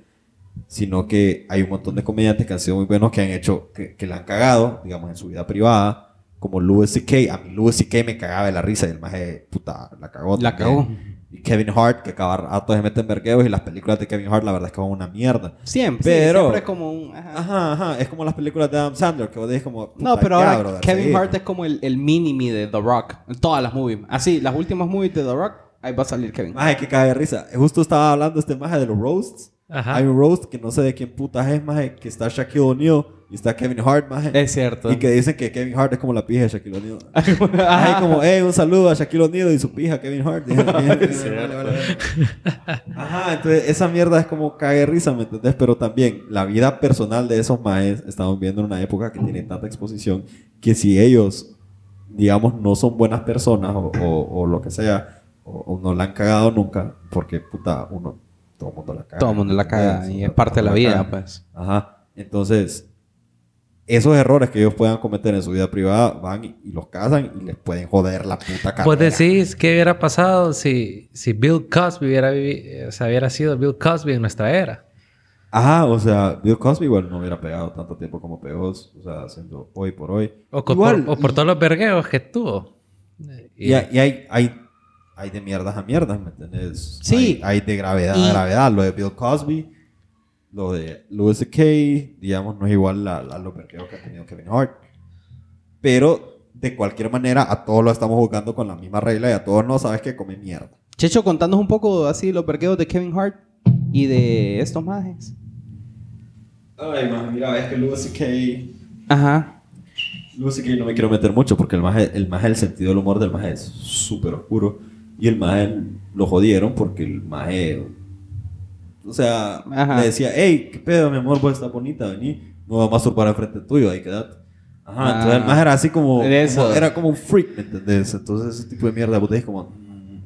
sino que hay un montón de comediantes que han sido muy buenos, que han hecho, que, que la han cagado, digamos, en su vida privada, como Louis C.K. A mí Louis C.K. me cagaba de la risa y el maje, puta, la cagó. La también. cagó. Y Kevin Hart, que cada rato se mete en vergueos y las películas de Kevin Hart, la verdad es que son una mierda. Siempre. Pero- sí, siempre es como un. ajá. Ajá, ajá. Es como las películas de Adam Sandler, que vos decís como... No, pero ahora Kevin. Hart es como el, el mini-me de The Rock. En todas las movies. Así, las últimas movies de The Rock, ahí va a salir Kevin. Maje, que cae de risa. Justo estaba hablando este maje de los roasts. Ajá. Hay un roast que no sé de quién putas es, maje, que está Shaquille O'Neal y está Kevin Hart, maje. Es cierto. Y que dicen que Kevin Hart es como la pija de Shaquille O'Neal. Ajá, como, hey, un saludo a Shaquille O'Neal y su pija Kevin Hart. Dije, vale, vale, vale. Ajá, entonces esa mierda es como cague risa, ¿me entendés? Pero también la vida personal de esos maes, estamos viendo en una época que tiene tanta exposición que si ellos, digamos, no son buenas personas o, o- o lo que sea, o, o no la han cagado nunca, porque puta, uno, todo el mundo la caga. Todo el mundo la caga y es parte de la mundo vida, caga. pues. Ajá. Entonces, esos errores que ellos puedan cometer en su vida privada van y, los cazan y les pueden joder la puta carrera. Vos decís qué hubiera pasado si, si Bill Cosby hubiera, vivi- o sea, hubiera sido Bill Cosby en nuestra era. Ajá, o sea, Bill Cosby igual no hubiera pegado tanto tiempo como pegó, o sea, haciendo hoy por hoy. O, Igual, por, o por todos los vergueos que tuvo. Y, y hay, hay, hay de mierdas a mierdas, ¿me entiendes? Sí. Hay, hay de gravedad Y- a gravedad. Lo de Bill Cosby, lo de Louis C.K., digamos, no es igual a, a los vergueos que ha tenido Kevin Hart. Pero, de cualquier manera, a todos lo estamos jugando con la misma regla y a todos no sabes que come mierda. Checho, contanos un poco así los perqueos de Kevin Hart y de estos majes. Ay, man, mira, es que Louis C.K. Ajá. Louis C.K. no me quiero meter mucho porque el maje, el maje, el sentido del humor del maje es súper oscuro. Y el maje lo jodieron porque el maje, o sea, Ajá. le decía, hey, qué pedo, mi amor, vos estás bonita, vení, me voy a masturbar enfrente tuyo, ahí quedate. Ajá, Ah. entonces el maje era así como, eso. como- era como un freak, ¿me entendés? Entonces ese tipo de mierda, vos decís como, mm,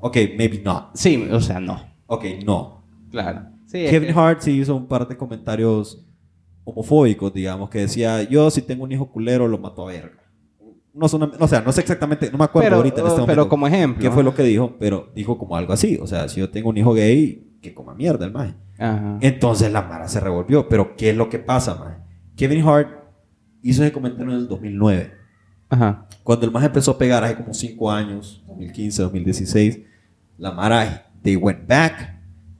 ok, maybe not. Sí, o sea, no. Ok, no. Claro. Sí, Kevin que- Hart sí hizo un par de comentarios homofóbicos, digamos, que decía, yo si tengo un hijo culero lo mato a verga. No, una- o sea, no sé exactamente, no me acuerdo Pero, ahorita en este oh, momento. pero como ejemplo. ¿Qué fue lo que dijo? Pero dijo como algo así. O sea, si yo tengo un hijo gay, que coma mierda el maje. Ajá. Entonces la Mara se revolvió. Pero ¿qué es lo que pasa, maje? Kevin Hart hizo ese comentario en el 2009. Ajá. Cuando el maje empezó a pegar hace como 5 años, 2015, 2016, la Mara, they went back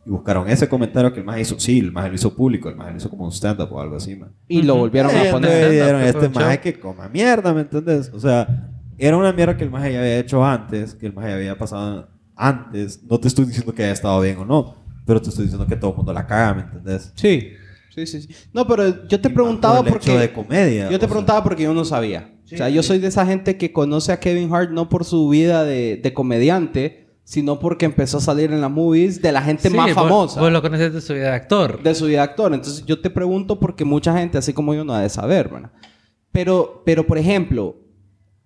y buscaron ese comentario que el maje hizo. Sí, el maje lo hizo público, el maje lo hizo como un stand-up o algo así, man. Y lo volvieron Sí, a poner. dijeron, Fue este maje que coma mierda, ¿me entiendes? O sea, era una mierda que el maje ya había hecho antes, que el maje ya había pasado antes. No te estoy diciendo que haya estado bien o no, pero te estoy diciendo que todo el mundo la caga, ¿me entendés? Sí. Sí, sí, sí. No, pero yo te Y más preguntaba por el porque. hecho de comedia. Yo te o sea. preguntaba porque yo no sabía. o sea, yo soy de esa gente que conoce a Kevin Hart no por su vida de, de comediante, sino porque empezó a salir en las movies de la gente Sí, más vos- famosa. Vos lo conoces de su vida de actor. de su vida de actor. Entonces yo te pregunto porque mucha gente, así como yo, no ha de saber, ¿verdad? Pero, pero por ejemplo,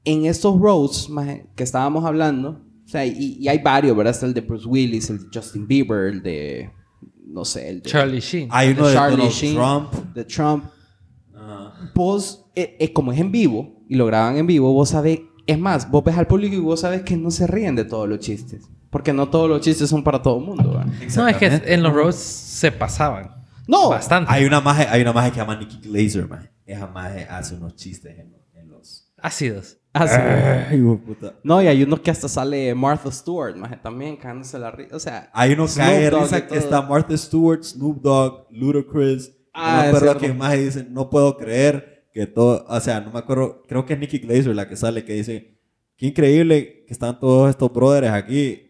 en estos maje, que estábamos hablando, o sea, y, y hay varios, ¿verdad? Está el de Bruce Willis, el de Justin Bieber, el de, no sé, el de, Charlie Sheen. Hay uno de de Charlie Donald Sheen, Trump. de Trump. Ajá. Vos, eh, eh, como es en vivo, y lo graban en vivo, vos sabés, es más, vos ves al público y vos sabés que no se ríen de todos los chistes. Porque no todos los chistes son para todo el mundo. No, es que en los roasts se pasaban. No, Bastante. Hay una maje, hay una maje que se llama Nikki Glazer, maje. Esa maje hace unos chistes en, en los... Ácidos. Ah, de puta. No, y hay unos que hasta sale Martha Stewart, maje, también cagándose la risa. O sea, Hay uno Snoop cae risa que está Martha Stewart, Snoop Dogg, Ludacris. Ah, acuerdo cierto. que más dicen, no puedo creer que todo, o sea, no me acuerdo, creo que es Nikki Glazer la que sale que dice, qué increíble que están todos estos brothers aquí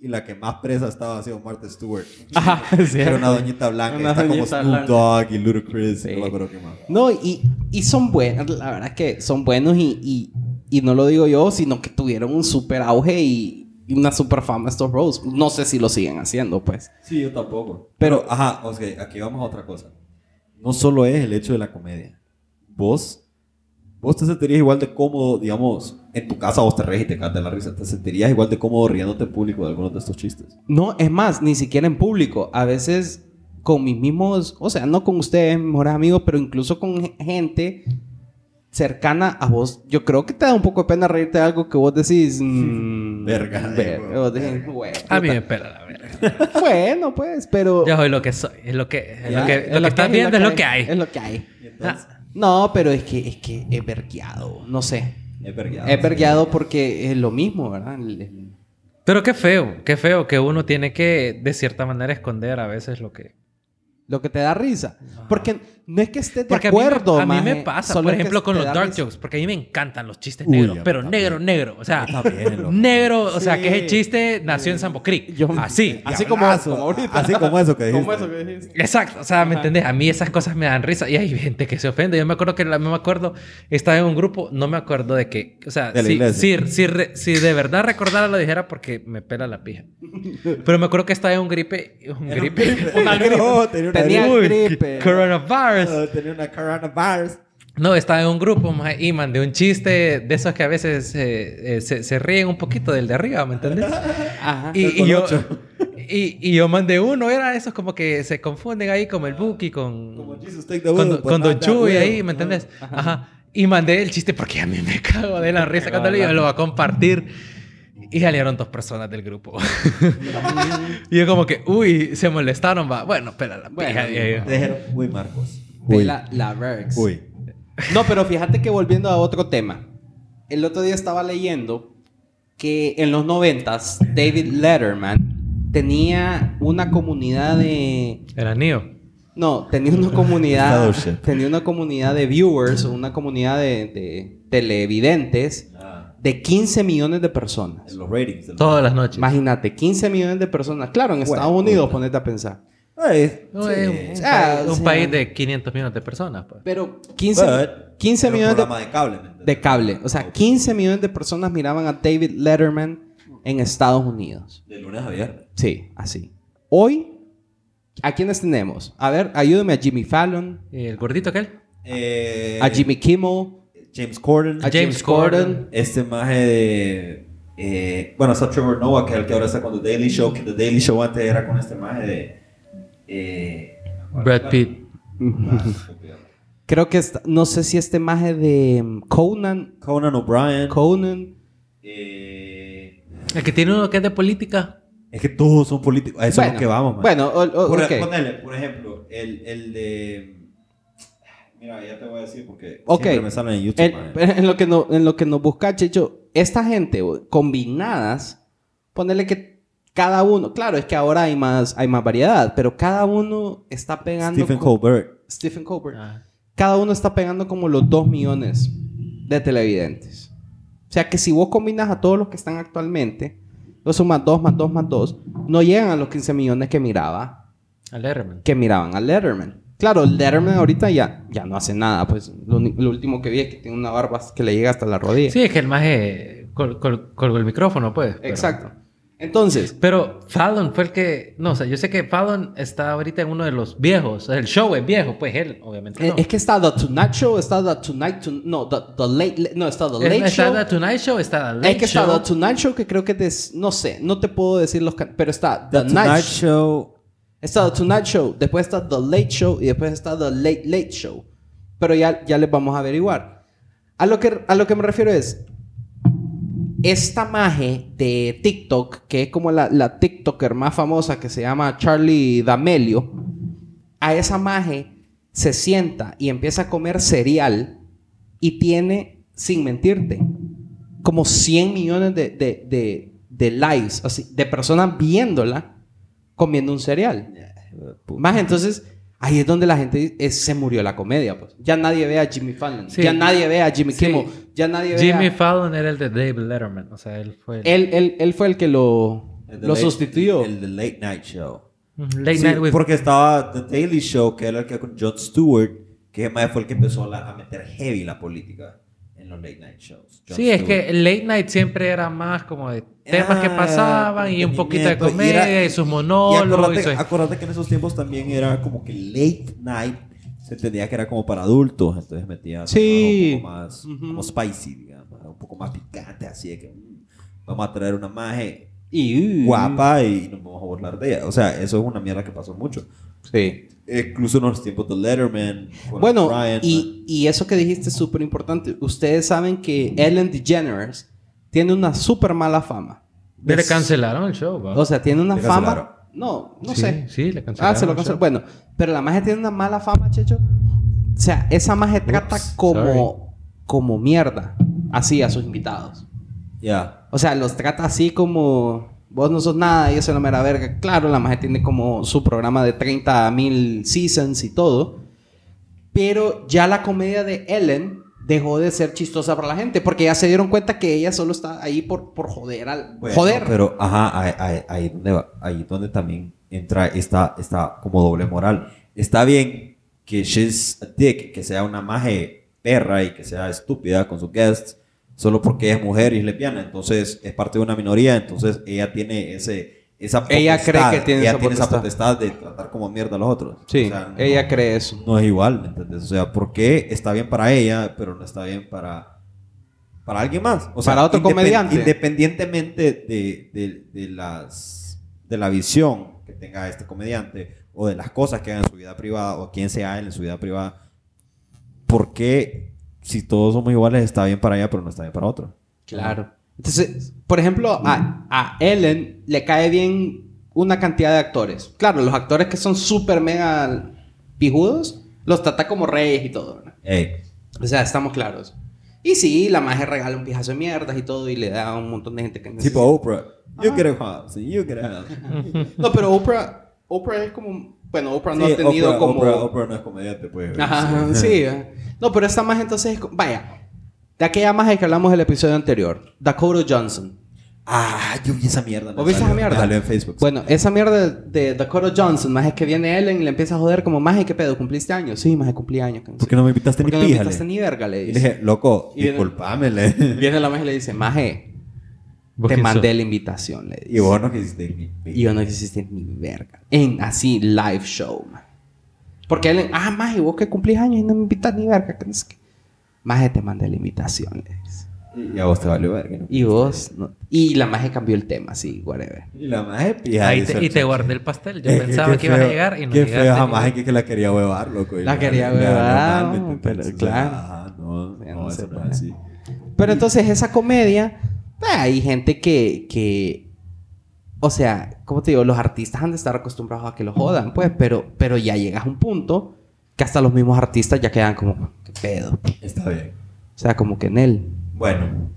y la que más presa estaba ha sido Martha Stewart. Ajá, es Era una doñita blanca, Una está como doñita Snoop blanca. Dogg y Ludacris, Sí. no me acuerdo qué más. No, y, y son buenos, la verdad es que son buenos y, y, y no lo digo yo, sino que tuvieron un super auge y, y una super fama estos roles. No sé si lo siguen haciendo, pues. Sí, yo tampoco. Pero- Pero, ajá, ok, aquí vamos a otra cosa. No solo es el hecho de la comedia. Vos, vos te sentirías igual de cómodo, digamos, en tu casa vos te reís y te canta la risa. Te sentirías igual de cómodo riéndote en público de algunos de estos chistes. No, es más, ni siquiera en público. A veces con mis mismos, o sea, no con ustedes, mejores amigos, pero incluso con ge- gente cercana a vos. Yo creo que te da un poco de pena reírte de algo que vos decís. mm, Verga, ver- güey. vos decís, "Güey, A mí puta". me pela la verga. Bueno, pues, pero. Yo soy lo que soy. Es lo que, es Ya, lo que, es lo que estás hay, viendo es lo que hay. Es lo que hay. Entonces, Ah, No, pero es que es que es vergueado, no sé. es vergueado. Es vergueado porque es lo mismo, ¿verdad? El- el- Pero qué feo, qué feo que uno tiene que, de cierta manera, esconder a veces lo que... Lo que te da risa. Porque no es que estés de Porque a mí me- acuerdo, a mí, me, pasa, solo por que ejemplo, con los da dark jokes, porque a mí me encantan los chistes Uy, negros, pero negro, negro, o sea, negro, o sea, que Sí. ese chiste nació en Sambo Creek, Yo- así. Así como, como ahorita. Así como eso que dijiste. Como eso que dijiste. Exacto, o sea, ¿me entendés? A mí esas cosas me dan risa y hay gente que se ofende. Yo me acuerdo que la, me acuerdo, estaba en un grupo, no me acuerdo de qué, o sea, si, si, si, re- si de verdad recordara lo dijera porque me pela la pija. Pero me acuerdo que estaba en un gripe, un gripe, Una gripe. Tenía gripe. Gripe. Coronavirus. Tenía una coronavirus. No, estaba en un grupo maje, y mandé un chiste de esos que a veces eh, eh, se, se ríen un poquito del de arriba, ¿me entendés? Ajá. Y, yo, y, y yo mandé uno, era esos como que se confunden ahí como el Buki con, Como Jesus take the con, Don- con Don not that Chuy ahí, ¿me entendés? Ajá. Y mandé el chiste porque a mí me cago de la risa cuando le digo, lo va a compartir. Y salieron dos personas del grupo. y yo como que, uy, se molestaron, va. Bueno, espera la Bueno, pija. Dijeron, uy, Marcos. Uy. la, la vergs. Uy. No, pero fíjate que volviendo a otro tema. El otro día estaba leyendo que en los noventas David Letterman tenía una comunidad de... El anillo. No, tenía una comunidad... Fellowship. tenía una comunidad de viewers una comunidad de, de televidentes Ah, de 15 millones de personas. en los ratings. Todas las noches. Imagínate, 15 millones de personas. Claro, en Estados Bueno, Unidos, ponete a pensar. Ay, No, sí. es un, un Ah, país, un de 500 millones de personas. Pues. Pero 15, But, 15 era un millones de, cable. O sea, 15 millones de personas miraban a David Letterman en Estados Unidos. De lunes a viernes. Sí, así. Hoy, ¿a quiénes tenemos? A ver, ayúdame a Jimmy Fallon, ¿Y el gordito aquel? Eh, a Jimmy Kimmel, James Corden. a James, James Corden. Corden. Este maje de... eh, bueno, está Trevor Noah, que es el que ahora está con The Daily Show. Que The Daily Show antes era con este maje de... eh, Brad Pitt. Creo que está- no sé si este maje de mm, Conan. Conan O'Brien. Conan. eh, El que tiene uno que es de política. es que todos son políticos. A eso es lo que vamos, man. Bueno, o- o- por, ponele, por ejemplo, el, el de. Mira, ya te voy a decir porque siempre me salen en YouTube. En, man. en lo que no, en lo que nos busca Checho, esta gente combinadas, ponerle que cada uno, claro, es que ahora hay más, hay más variedad, pero cada uno está pegando. Stephen co- Colbert. Stephen Colbert. Ah. Cada uno está pegando como los 2 millones de televidentes. O sea que si vos combinas a todos los que están actualmente, lo sumas 2 más 2 más 2, no llegan a los 15 millones que miraba Al Letterman. que miraban al Letterman. Claro, el Letterman ahorita ya, ya no hace nada. Pues lo, último que vi es que tiene una barba que le llega hasta la rodilla. Sí, es que el col- colgó el micrófono, pues. pero- Exacto. Entonces, Pero Fallon fue el que. No, o sea, yo sé que Fallon está ahorita en uno de los viejos. El show es viejo, pues él, obviamente. eh, No. es que está The Tonight Show, está The Tonight... To- no, the, The Late... Late- no, está The Es- Late está Show. The Tonight Show, está The Late es que Show. está The Tonight Show, que creo que es... no sé, no te puedo decir los... can- Pero está The, The Night, Tonight Show. Show. Está The Tonight Show, después está The Late Show y después está The Late Late Show. Pero ya, ya les vamos a averiguar. A lo, que, a lo que me refiero es, esta maje de TikTok, que es como la, la TikToker más famosa que se llama Charlie D'Amelio, a esa maje se sienta y empieza a comer cereal y tiene, sin mentirte, como 100 millones de, de, de, de likes, así, de personas viéndola comiendo un cereal. Más entonces, ahí es donde la gente es- se murió la comedia. Pues. Ya nadie ve a Jimmy Fallon, Sí. ya nadie ve a Jimmy Sí. Kimmel, ya nadie ve Jimmy a... Fallon era el de David Letterman. O sea, él fue el. Él, él, él fue el que lo, El lo late- sustituyó. El de Late Night Show. Late Sí, Night with. porque estaba The Daily Show, que era el que con Jon Stewart, que además fue el que empezó a, la- a meter heavy la política en los late night shows. Sí, es que el Late Night siempre era más como de temas que Ah, pasaban y un poquito de y comedia y, sus Y monólogos. acuérdate, y acuérdate que en esos tiempos también era como que late night se entendía que era como para adultos, entonces metía Sí. un poco más como spicy, digamos, un poco más picante, así de que mm, vamos a traer una maje Y, uh, guapa y nos vamos a burlar de ella. O sea, eso es una mierda que pasó mucho. Sí. Incluso en los tiempos de Letterman. Bueno, Brian, y, y eso que dijiste es súper importante. Ustedes saben que Ellen DeGeneres tiene una súper mala fama. Le Es- cancelaron el show, ¿va? O sea, tiene una ¿Le fama. cancelaron? No, no Sí, sé. Sí, le cancelaron. Ah, se lo el canceló. show. Bueno, pero la magia tiene una mala fama, Checho. O sea, esa magia trata como, como mierda. Así a sus invitados. Ya. O sea, los trata así como vos no sos nada y eso es la mera verga. Claro, la magia tiene como su programa de 30 mil seasons y todo. Pero ya la comedia de Ellen dejó de ser chistosa para la gente porque ya se dieron cuenta que ella solo está ahí por, por joder al... Bueno, joder. Pero, ajá, ahí, ahí, ahí donde va- ahí donde también entra esta, esta como doble moral. Está bien que she's a dick, que sea una maje perra y que sea estúpida con sus guests, solo porque es mujer y es lesbiana. Entonces, es parte de una minoría, entonces ella tiene ese... Esa Ella cree potestad, que tiene ella esa tiene esa potestad. potestad de tratar como mierda a los otros. sí, O sea, no- ella cree eso. no es igual, ¿me entiendes? O sea, ¿por qué está bien para ella, pero no está bien para, para alguien más? O sea, Para otro independ- comediante. Independientemente de, de- de las, de la visión que tenga este comediante o de las cosas que haga en su vida privada o quién sea en su vida privada, ¿por qué si todos somos iguales está bien para ella, pero no está bien para otro? Claro. Entonces, por ejemplo, a, a Ellen le cae bien una cantidad de actores. Claro, los actores que son súper mega pijudos, los trata como reyes y todo, ¿verdad? Ey, O sea, estamos claros. Y sí, la magia regala un pijazo de mierdas y todo y le da a un montón de gente que necesita. tipo Oprah. You get a house, you get a house. No, pero Oprah, Oprah es como... Bueno, Oprah no Sí, ha tenido Oprah- como... Oprah, Oprah no es comediante, pues. Ajá, sí. eh. No, pero esta magia entonces... Vaya, de aquella magia que hablamos del episodio anterior, Dakota Johnson. Ah, yo vi esa mierda. ¿Vos viste esa mierda? salió en Facebook. Bueno, esa mierda de Dakota Johnson, más es que viene Ellen y le empieza a joder como, más ¿qué pedo? ¿Cumpliste años? Sí, más cumplí años. ¿Por qué no me invitaste ¿Por ni qué no me pija? invitaste ni verga? Le Y le dice. dije, loco, disculpame. le- Viene la magia y le dice, maje, ¿Vos te mandé la invitación, le dice. Y vos no quisiste ni Y yo no ni verga. En así, live show, man. Porque él, ah, maje, vos que cumplís años y no me invitas ni verga. Maje, te mandé la invitación, le dice. Y a vos te valió verga. ¿no? Y vos, no. Y la magia cambió el tema, sí, whatever. Y la maje pija. Ahí te- y te guardé el pastel. Yo Es pensaba que, ibas a llegar y no Qué llegaste. feo jamás que, que la quería huevar, loco. y La quería huevar, pero entonces, claro. ajá, no, no, no eso se no puede. es así. Pero entonces esa comedia, hay gente que, que, o sea, ¿cómo te digo? Los artistas han de estar acostumbrados a que lo jodan, pues, pero, pero ya llegas a un punto que hasta los mismos artistas ya quedan como, ¿qué pedo? Está bien. O sea, como que en él. Bueno,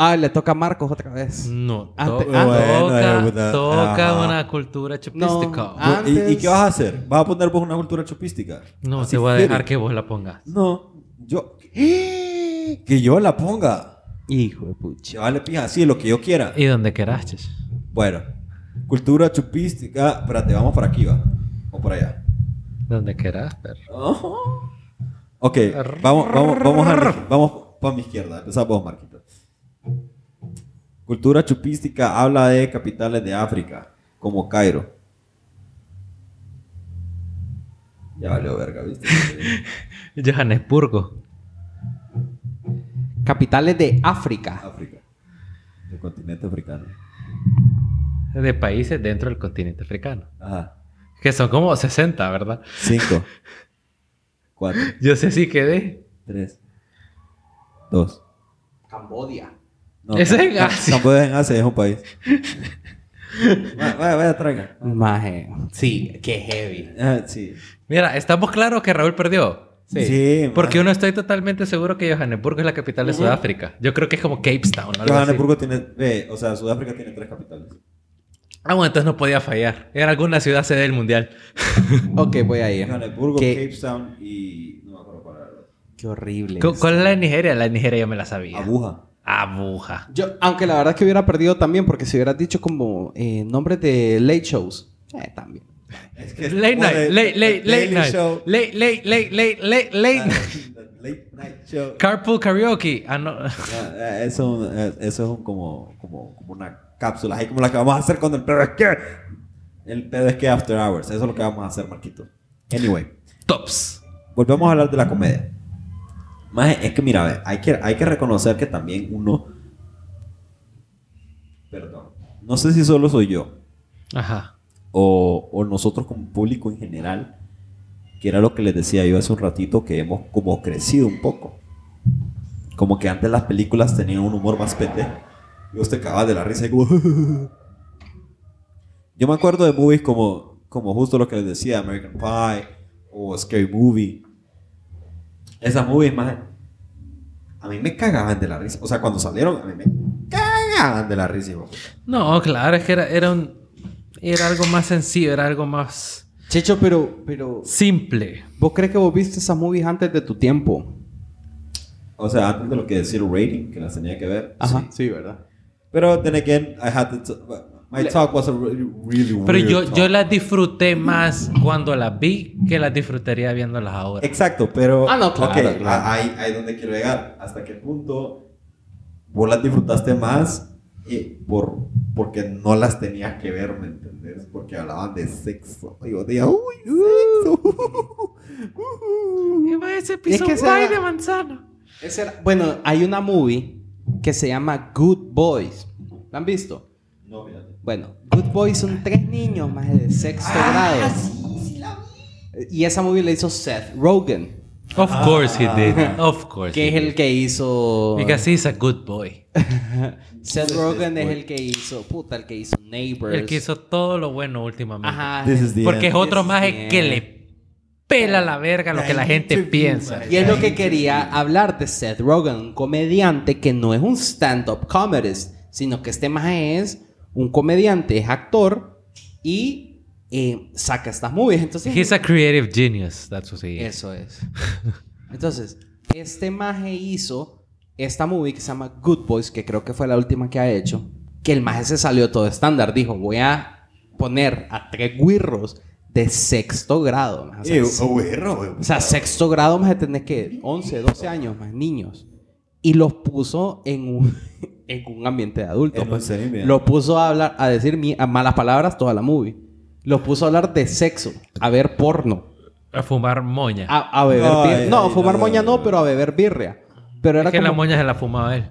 Ah, le toca a Marcos otra vez. No, Ante- to- ah, Bueno, toca, toca una cultura chupística. Ah, ¿y, qué vas a hacer? ¿Vas a poner vos una cultura chupística? no, Así te voy a dejar que vos la pongas. No, yo... Que yo la ponga. Hijo de pucha. Vale pija, así, lo que yo quiera. Y donde ches. Bueno, cultura chupística... Espérate, vamos por aquí, va. O por allá. Donde querás, perro. Ok, vamos, vamos, vamos, a, vamos para mi izquierda. Empezamos vos, Marquito. Cultura chupística habla de capitales de África, como Cairo. Ya valió verga, ¿viste? Johannesburgo. Capitales de África. África. El continente africano. De países dentro del continente africano. Ajá. Que son como 60, ¿verdad? Cinco. Cuatro. Yo sé si quedé. Tres. Dos. Cambodia. No, Ese es Cam- en Asia. Camboya es en Asia, es un país. vaya, vaya, vaya, traiga. Maje. Sí, qué heavy. Ah, sí. Mira, estamos claros que Raúl perdió. Sí. Porque man. uno estoy totalmente seguro que Johannesburgo es la capital de Sudáfrica. Yo creo que es como Cape Town. algo así. Johannesburgo tiene, ve, o sea, Sudáfrica tiene tres capitales. Ah, bueno, entonces no podía fallar. Era alguna ciudad sede del mundial. Ok, voy a ir. Johannesburgo, Qué, Cape Town y no me acuerdo cuál era. qué horrible. ¿Cu- ¿Cuál es la de Nigeria? La de Nigeria yo me la sabía. Abuja. Abuja. Yo, aunque la verdad que hubiera perdido también, porque si hubieras dicho como eh, nombres de late shows, eh, también. Es que Late night, late, late, late night. Show. Late, late, late, late, late, late. The Late Night Show. Carpool karaoke. Ah, no. Ah, eh, Eso, eh, eso es un como, como, como una cápsula, ahí como la que vamos a hacer cuando el pedo es que. El pedo es que After Hours. Eso es lo que vamos a hacer, Marquito. Anyway, Tops. volvemos a hablar de la comedia. Más es que, mira, hay que, hay que reconocer que también uno. Perdón. No sé si solo soy yo. Ajá. O, o nosotros como público en general, que era lo que les decía yo hace un ratito, que hemos como crecido un poco. Como que antes las películas tenían un humor más pendejo. Y vos te cagabas de la risa y como... yo me acuerdo de movies como, como justo lo que les decía, American Pie o Scary Movie. Esas movies más... A mí me cagaban de la risa. O sea, cuando salieron, a mí me cagaban de la risa. No, claro, es que era, era un. Era algo más sencillo, era algo más Checho, pero, pero, simple. ¿vos crees que vos viste esas movies antes de tu tiempo? O sea, antes de lo que decir rating, que las tenía que ver. Ajá, sí. sí, ¿verdad? Pero then again, I had to my talk was a really, really Pero weird yo, talk. yo las disfruté más cuando las vi que las disfrutaría viéndolas ahora. Exacto, pero... Ah, no, claro, ok, claro. Ahí, ahí es donde quiero llegar. ¿Hasta qué punto vos las disfrutaste más eh, por, porque no las tenías que ver, ¿me entendés? Porque hablaban de sexo. Y yo decía, uy, sexo. Y va ese Es piso que un ese pie era- de manzana. Ese era- bueno, hay una movie que se llama Good Boys. ¿La han visto? No, fíjate. Bueno, Good Boys son tres niños más de sexto grado. Y esa movie la hizo Seth Rogen, Of course he did. Of course. que es el que hizo... Because he's a good boy. Seth Rogen is es el que hizo, puta, el que hizo Neighbors. El que hizo todo lo bueno últimamente. Ajá. This is the Porque es end. otro más que le pela la verga lo que la gente piensa. Y es lo que quería hablar de Seth Rogen, un comediante que no es un stand-up comedist, sino que este más es un comediante, es actor y eh, saca estas movies. Entonces, He's a creative genius. That's what he is. eso es. Entonces, este maje hizo esta movie que se llama Good Boys, que creo que fue la última que ha hecho, que el maje se salió todo estándar. Dijo, voy a poner a tres guirros de sexto grado. maje. O sea, Eh, sí. oh. O sea, sexto grado más de tener que 11, 12 años más niños. Y los puso en un, en un ambiente de adultos. En un semi, Los puso a hablar, a decir mi- a malas palabras toda la movie. Los puso a hablar de sexo, a ver porno, A fumar moña. a, a beber Ay, birria. No, ay, fumar no, moña no, no, no. pero a beber birria. Pero Es era que la como... moña se la fumaba él.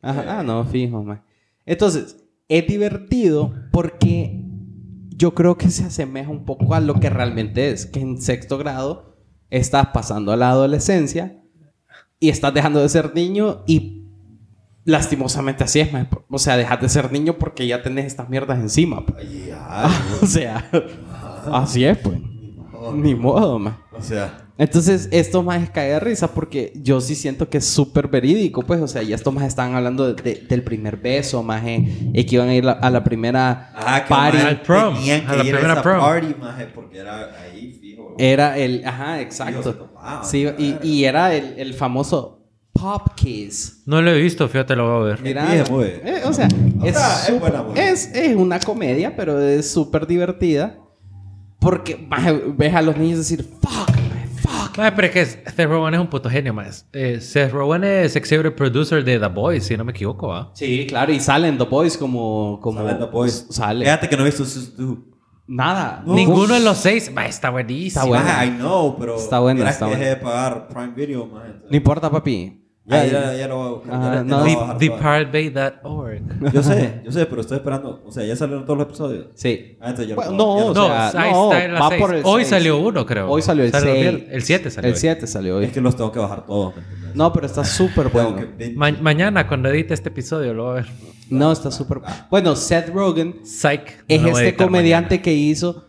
Ajá, ah, no, fijo, man. Entonces, es divertido porque yo creo que se asemeja un poco a lo que realmente es. Que en sexto grado estás pasando a la adolescencia y estás dejando de ser niño y lastimosamente así es, man. O sea, dejas de ser niño porque ya tenés estas mierdas encima. pues. O sea, así es, pues. Ni modo, man. O sea, Entonces, esto más es caer de risa porque yo sí siento que es súper verídico, pues, o sea, ya estos más estaban hablando de- de- del primer beso, más y que iban a ir la- a la primera que party. Al prom, tenían que a la ir primera esa prom. party, maje, porque era ahí, fijo. Era el, ajá, exacto. Sí, y, y era el, el famoso Pop Kiss. No lo he visto, fíjate, lo voy a ver. Muy. eh, o sea, es, es buena, buena. es, es una comedia, pero es súper divertida. Porque ves a los niños decir, fuck, fuck. Mae, pero es que Seth Rogen es un puto genio, más. Eh, Seth Rogen es executive producer de The Boys, si no me equivoco, ¿ah? Sí, claro, y salen The Boys como... como Salen The Boys. Sale. Fíjate que no he visto. Nada. No. Ninguno de los seis, mae, está buenísimo. Está bueno. I know, pero. Está bueno, está que bueno. de pagar Prime Video, maje. No importa, papi. Ya, Ahí- ya, ya lo voy a buscar. Ah, ya- ya no. lo voy a The- bajar todo. ThePiratBay.org. Yo sé, yo sé, pero estoy esperando. O sea, ya salieron todos los episodios. Sí. Ah, entonces ya Bueno, no, ya o No, sea, ahí no, está en la va seis. por el Hoy seis. salió uno, creo. Hoy salió el 6. el- el siete salió El hoy. 7 salió hoy. Es que los tengo que bajar todos, ¿me entiendes? No, pero está súper Tengo bueno. que- Ma- mañana, cuando edite este episodio, lo voy a ver. No, está súper... Bueno, Seth Rogen Psych. es no lo voy a este editar comediante mañana. que hizo...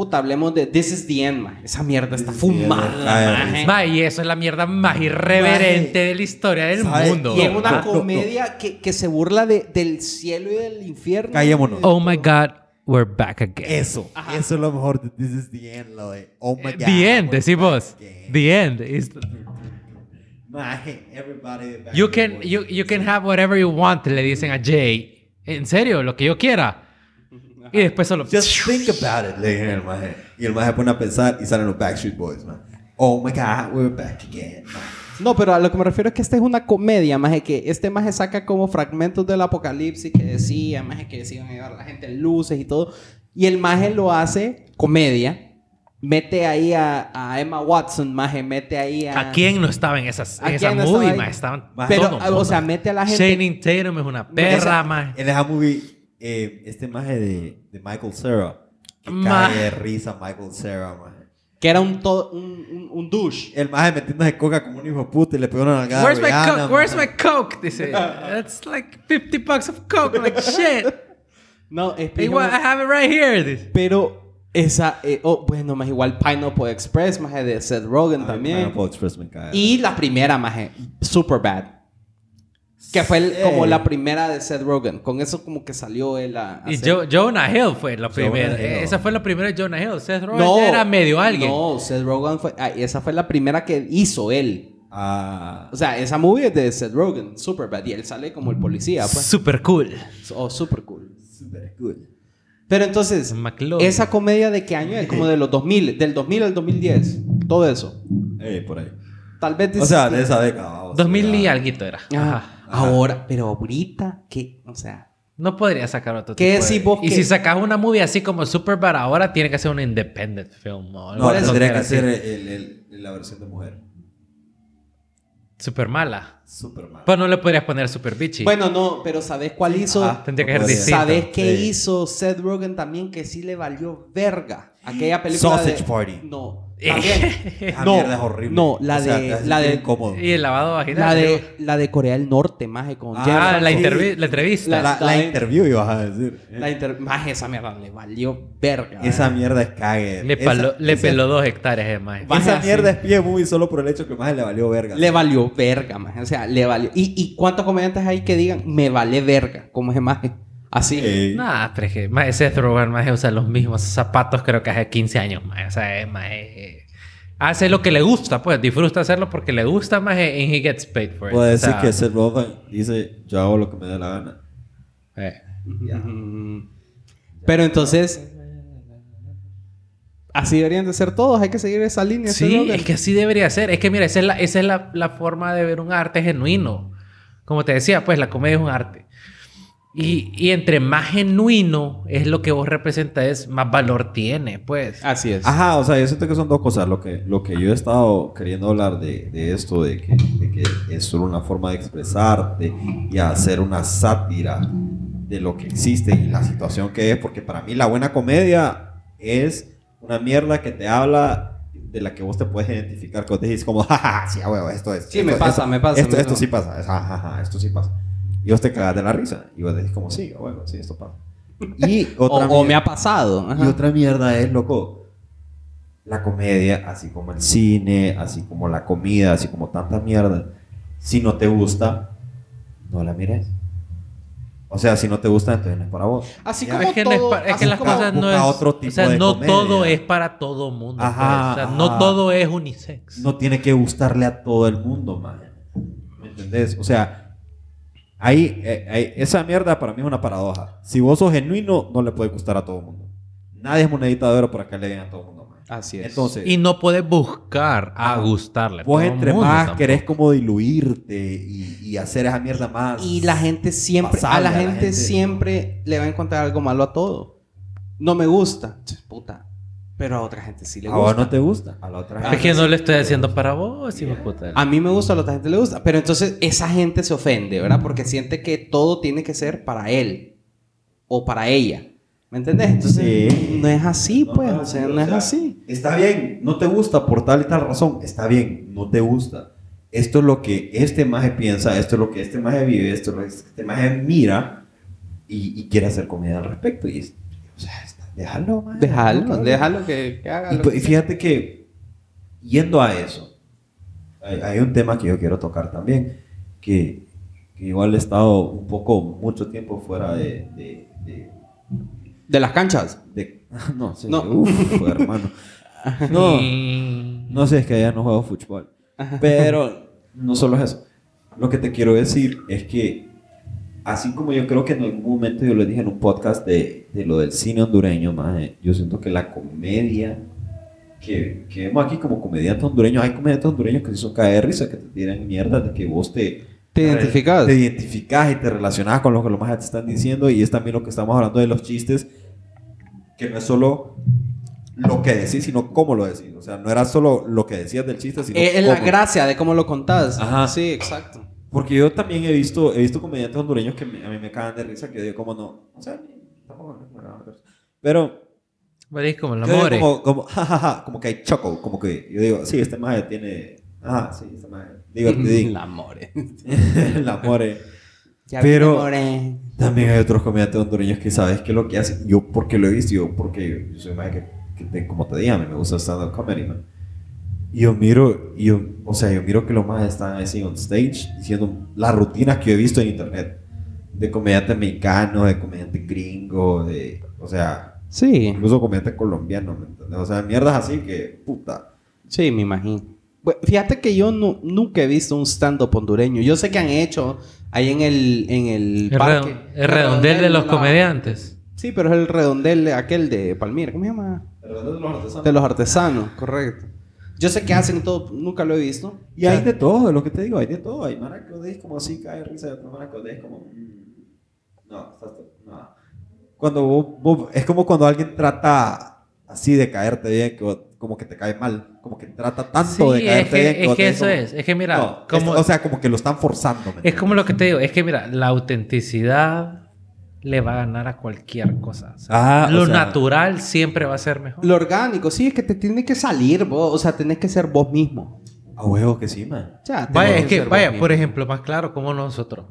Puta, hablemos de This is the End, man. Esa mierda está fumada. Ma, y eso es la mierda más irreverente de la historia del ¿Sabe? mundo. Y es una No, no, comedia Que, que se burla de, del cielo y del infierno. Callémonos. Oh my God, we're back again. Eso, eso es lo mejor de This is the End, lo de Oh my God. The end, decimos. The end. is- Maje, everybody back You can, you, you can have whatever you want, le dicen a Jay. En serio, lo que yo quiera. Y después solo... Just think about it, le dijeron el maje. Y el maje pone a pensar y salen los Backstreet Boys, man. Oh my God, we're back again. man. No, pero a lo que me refiero es que esta es una comedia, más que este maje saca como fragmentos del apocalipsis que decía, más que decían a llevar a la gente en luces y todo. Y el maje lo hace comedia. Mete ahí a, a Emma Watson, maje, mete ahí a... ¿A quién no estaba en, esas, ¿A en esa no estaba movie, ahí? ma? Estaban Pero, todo o sea, mete a la gente... Channing Tatum es una perra, Esa- ma. En esa movie, eh, este maje de, de Michael Cera. Que Ma- cae de risa Michael Cera, maje. Que era un, to- un, un, un douche. El maje metiéndose coca como un hijo de puta y le pegó una nalgada. Where's my coke? Where's my coke? Dice, that's like 50 bucks of coke. Like, shit. No, es Hey, what? I have it right here. Dice. Pero esa... eh, oh, bueno, más igual Pineapple Express, maje, de Seth Rogen Ay, también. Pineapple Express me cae. Y la primera, maje, Superbad. Que fue el- Sí. como la primera de Seth Rogen. Con eso como que salió él a... a Y hacer- Jo- Jonah Hill fue la primera. Eh, Esa fue la primera de Jonah Hill. Seth Rogen ya era medio alguien. No, Seth Rogen fue... ah, esa fue la primera que hizo él. Ah, O sea, esa movie es de Seth Rogen, Superbad. Y él sale como el policía, pues. Super cool. Oh, super cool. super good. Pero entonces, McLovin. esa comedia de qué año es? Como de los 2000, del 2000 al 2010. Todo eso. Eh, por ahí. Tal vez... O sea, de esa década. vamos. 2000 y Ya. algo era. Ah, Ajá. ahora, pero ahorita, ¿qué? O sea... No podría sacar otro ¿Qué tipo de- decís vos Y que- si sacas una movie así como Superbad ahora, tiene que ser una independent film. ¿no? Tendría que ser el, el- la versión de mujer. Super mala. Super mal. Pues no le podrías poner super bitchy. Bueno, no, pero ¿sabes cuál hizo? Ajá, Tendría que ser distinto. ¿Sabes qué Sí. hizo Seth Rogen también que sí le valió verga? Aquella película Sausage de... Party. No. Esa no, mierda es horrible. No, la O sea, te de la de incómodo. Y el lavado vaginal. la de la de Corea del Norte, maje con Ah, la, intervi- la entrevista. La, la la- interview ibas a decir. ¿eh? La inter... Maje, esa mierda le valió verga. Esa maje. mierda es cague. le, Esa- paló- le esa- peló dos hectáreas de más. Va- Esa Maje, mierda es pie muy solo por el hecho que más le valió verga. Le valió verga, maje. O sea, le valió. ¿Y, y cuántos comediantes hay que digan me vale verga? Como ese maje. Así. Eh, Nah, pero es que más Seth Rogen más usa los mismos zapatos creo que hace 15 años más. O sea, es más eh, hace lo que le gusta, pues disfruta hacerlo porque le gusta más y he gets paid for it. Puedo O decir sea, que Seth Rogen dice, yo hago lo que me dé la gana. eh. Mm. Pero entonces. Así deberían de ser todos. Hay que seguir esa línea. Sí, es que así debería ser. Es que mira, esa es, la, esa es la, la forma de ver un arte genuino. Como te decía, pues la comedia es un arte. Y, y entre más genuino es lo que vos representas, más valor tiene, pues. Así es. Ajá, o sea, yo siento que son dos cosas. Lo que, lo que yo he estado queriendo hablar de, de esto, de que, de que es solo una forma de expresarte y hacer una sátira de lo que existe y la situación que es, porque para mí la buena comedia es una mierda que te habla de la que vos te puedes identificar, que vos decís como, jaja, sí, a huevo, esto es. Sí, esto- me pasa, esto- me pasa, Esto, me esto pasa. sí pasa, es, ajá, ajá, esto sí pasa. Y vos te cagas de la risa y vos decís como, sí, a huevo, sí, esto pasa. Y o, otra o me mierda- ha pasado. y ajá. otra mierda es, loco, la comedia, así como el cine, así como la comida, así como tanta mierda. Si no te gusta, no la mires. O sea, si no te gusta, entonces no es para vos. Así Ya. como es que, no es todo- es así que las como- cosas no es. otro tipo o sea, de no comedia. todo es para todo mundo. Ajá, pues. O sea, no todo es unisex. No tiene que gustarle a todo el mundo, man. ¿Me entendés? O sea, ahí, eh, ahí- esa mierda para mí es una paradoja. Si vos sos genuino, no le puede gustar a todo el mundo. Nadie es monedita de oro para que le den a todo el mundo, man. Así es. Entonces, Y no puedes buscar a gustarle. Vos entre mundo más tampoco. querés como diluirte y, y hacer esa mierda más. Y la gente siempre, a la a la gente, gente. siempre le va a encontrar algo malo a todo. No me gusta, puta. Pero a otra gente sí le a gusta. vos no te gusta, a la otra gente. Es que no le estoy haciendo para vos, hijo de puta. A mí me gusta, a la otra gente le gusta. Pero entonces esa gente se ofende, ¿verdad? Porque siente que todo tiene que ser para él o para ella. ¿Me entendés? Entonces Sí. no es así, No, pues. no, o sea, no o es así. Está bien, no te gusta por tal y tal razón. Está bien, no te gusta. Esto es lo que este maje piensa, esto es lo que este maje vive, esto es lo que este maje mira y, y quiere hacer comedia al respecto. Y es, o sea, está- déjalo, maje, Déjalo, que, que haga. Y, lo pues, que fíjate que, yendo a eso, hay, hay un tema que yo quiero tocar también, que, que igual he estado un poco, mucho tiempo fuera de... de, de- De las canchas. de- no, sí, No. uf, hermano. No, no sé, es que ya no juego fútbol. Pero no solo es eso. Lo que te quiero decir es que, así como yo creo que en algún momento yo le dije en un podcast de, de lo del cine hondureño, maje, yo siento que la comedia que, que vemos aquí como comediantes hondureños, hay comediantes hondureños que sí son caer risa, que te tiran mierda de que vos te... ¿Te identificás? Te identificás y te relacionás con lo que los más te están diciendo y es también lo que estamos hablando de los chistes, que no es solo lo que decís, sino cómo lo decís. O sea, no era solo lo que decías del chiste, sino Eh, Es la gracia de cómo lo contás. Ajá. Sí, exacto. Porque yo también he visto, he visto comediantes hondureños que me- a mí me cagan de risa, que yo digo, como no, o sea, risa. Pero, Veréis como el digo amor. como, como, jajaja, como que hay choco, como que yo digo, sí, este maje tiene, ajá, sí, este maje, divertido. La more. el amor. eh. Ya Pero- more. También hay otros comediantes hondureños que sabes que lo que hacen, yo porque lo he visto, yo porque yo soy más que, que te- como te dije, a mí me gusta stand-up comedy, man. Y yo miro, y yo, o sea, yo miro que los más están así on stage diciendo las rutinas que yo he visto en internet. De comediante mexicano, de comediante gringo, de, o sea, Sí, incluso comediante colombiano, ¿me entiendes? O sea, mierdas así que, puta. sí, me imagino. Bueno, fíjate que yo nu- nunca he visto un stand-up hondureño. Yo sé que han hecho ahí en el, en el El, parque. redon- el redondel de los la- comediantes. Sí, pero es el redondel de aquel de Palmira. ¿Cómo se llama? De los artesanos, correcto. Yo sé que hacen todo, nunca lo he visto. Y hay de todo, es lo que te digo, hay de todo. Hay mara que odies como así, cae de risa, y otra mara que odies como... mm, No, estás... No. Cuando vos, vos- Es como cuando alguien trata así de caerte bien, que vos- como que te cae mal. Como que trata tanto Sí, de es caerte que, bien. es que eso como- es. Es que mira, No, como, es- o sea, como que lo están forzando. ¿me es como lo que te digo. Es que mira, la autenticidad le va a ganar a cualquier cosa. O sea, Ah, o lo sea- natural siempre va a ser mejor. Lo orgánico, sí, es que te tiene que salir vos. O sea, tenés que ser vos mismo. A huevo que sí, man. O sea, Vaya, es que, vaya, por ejemplo, más claro, como nosotros.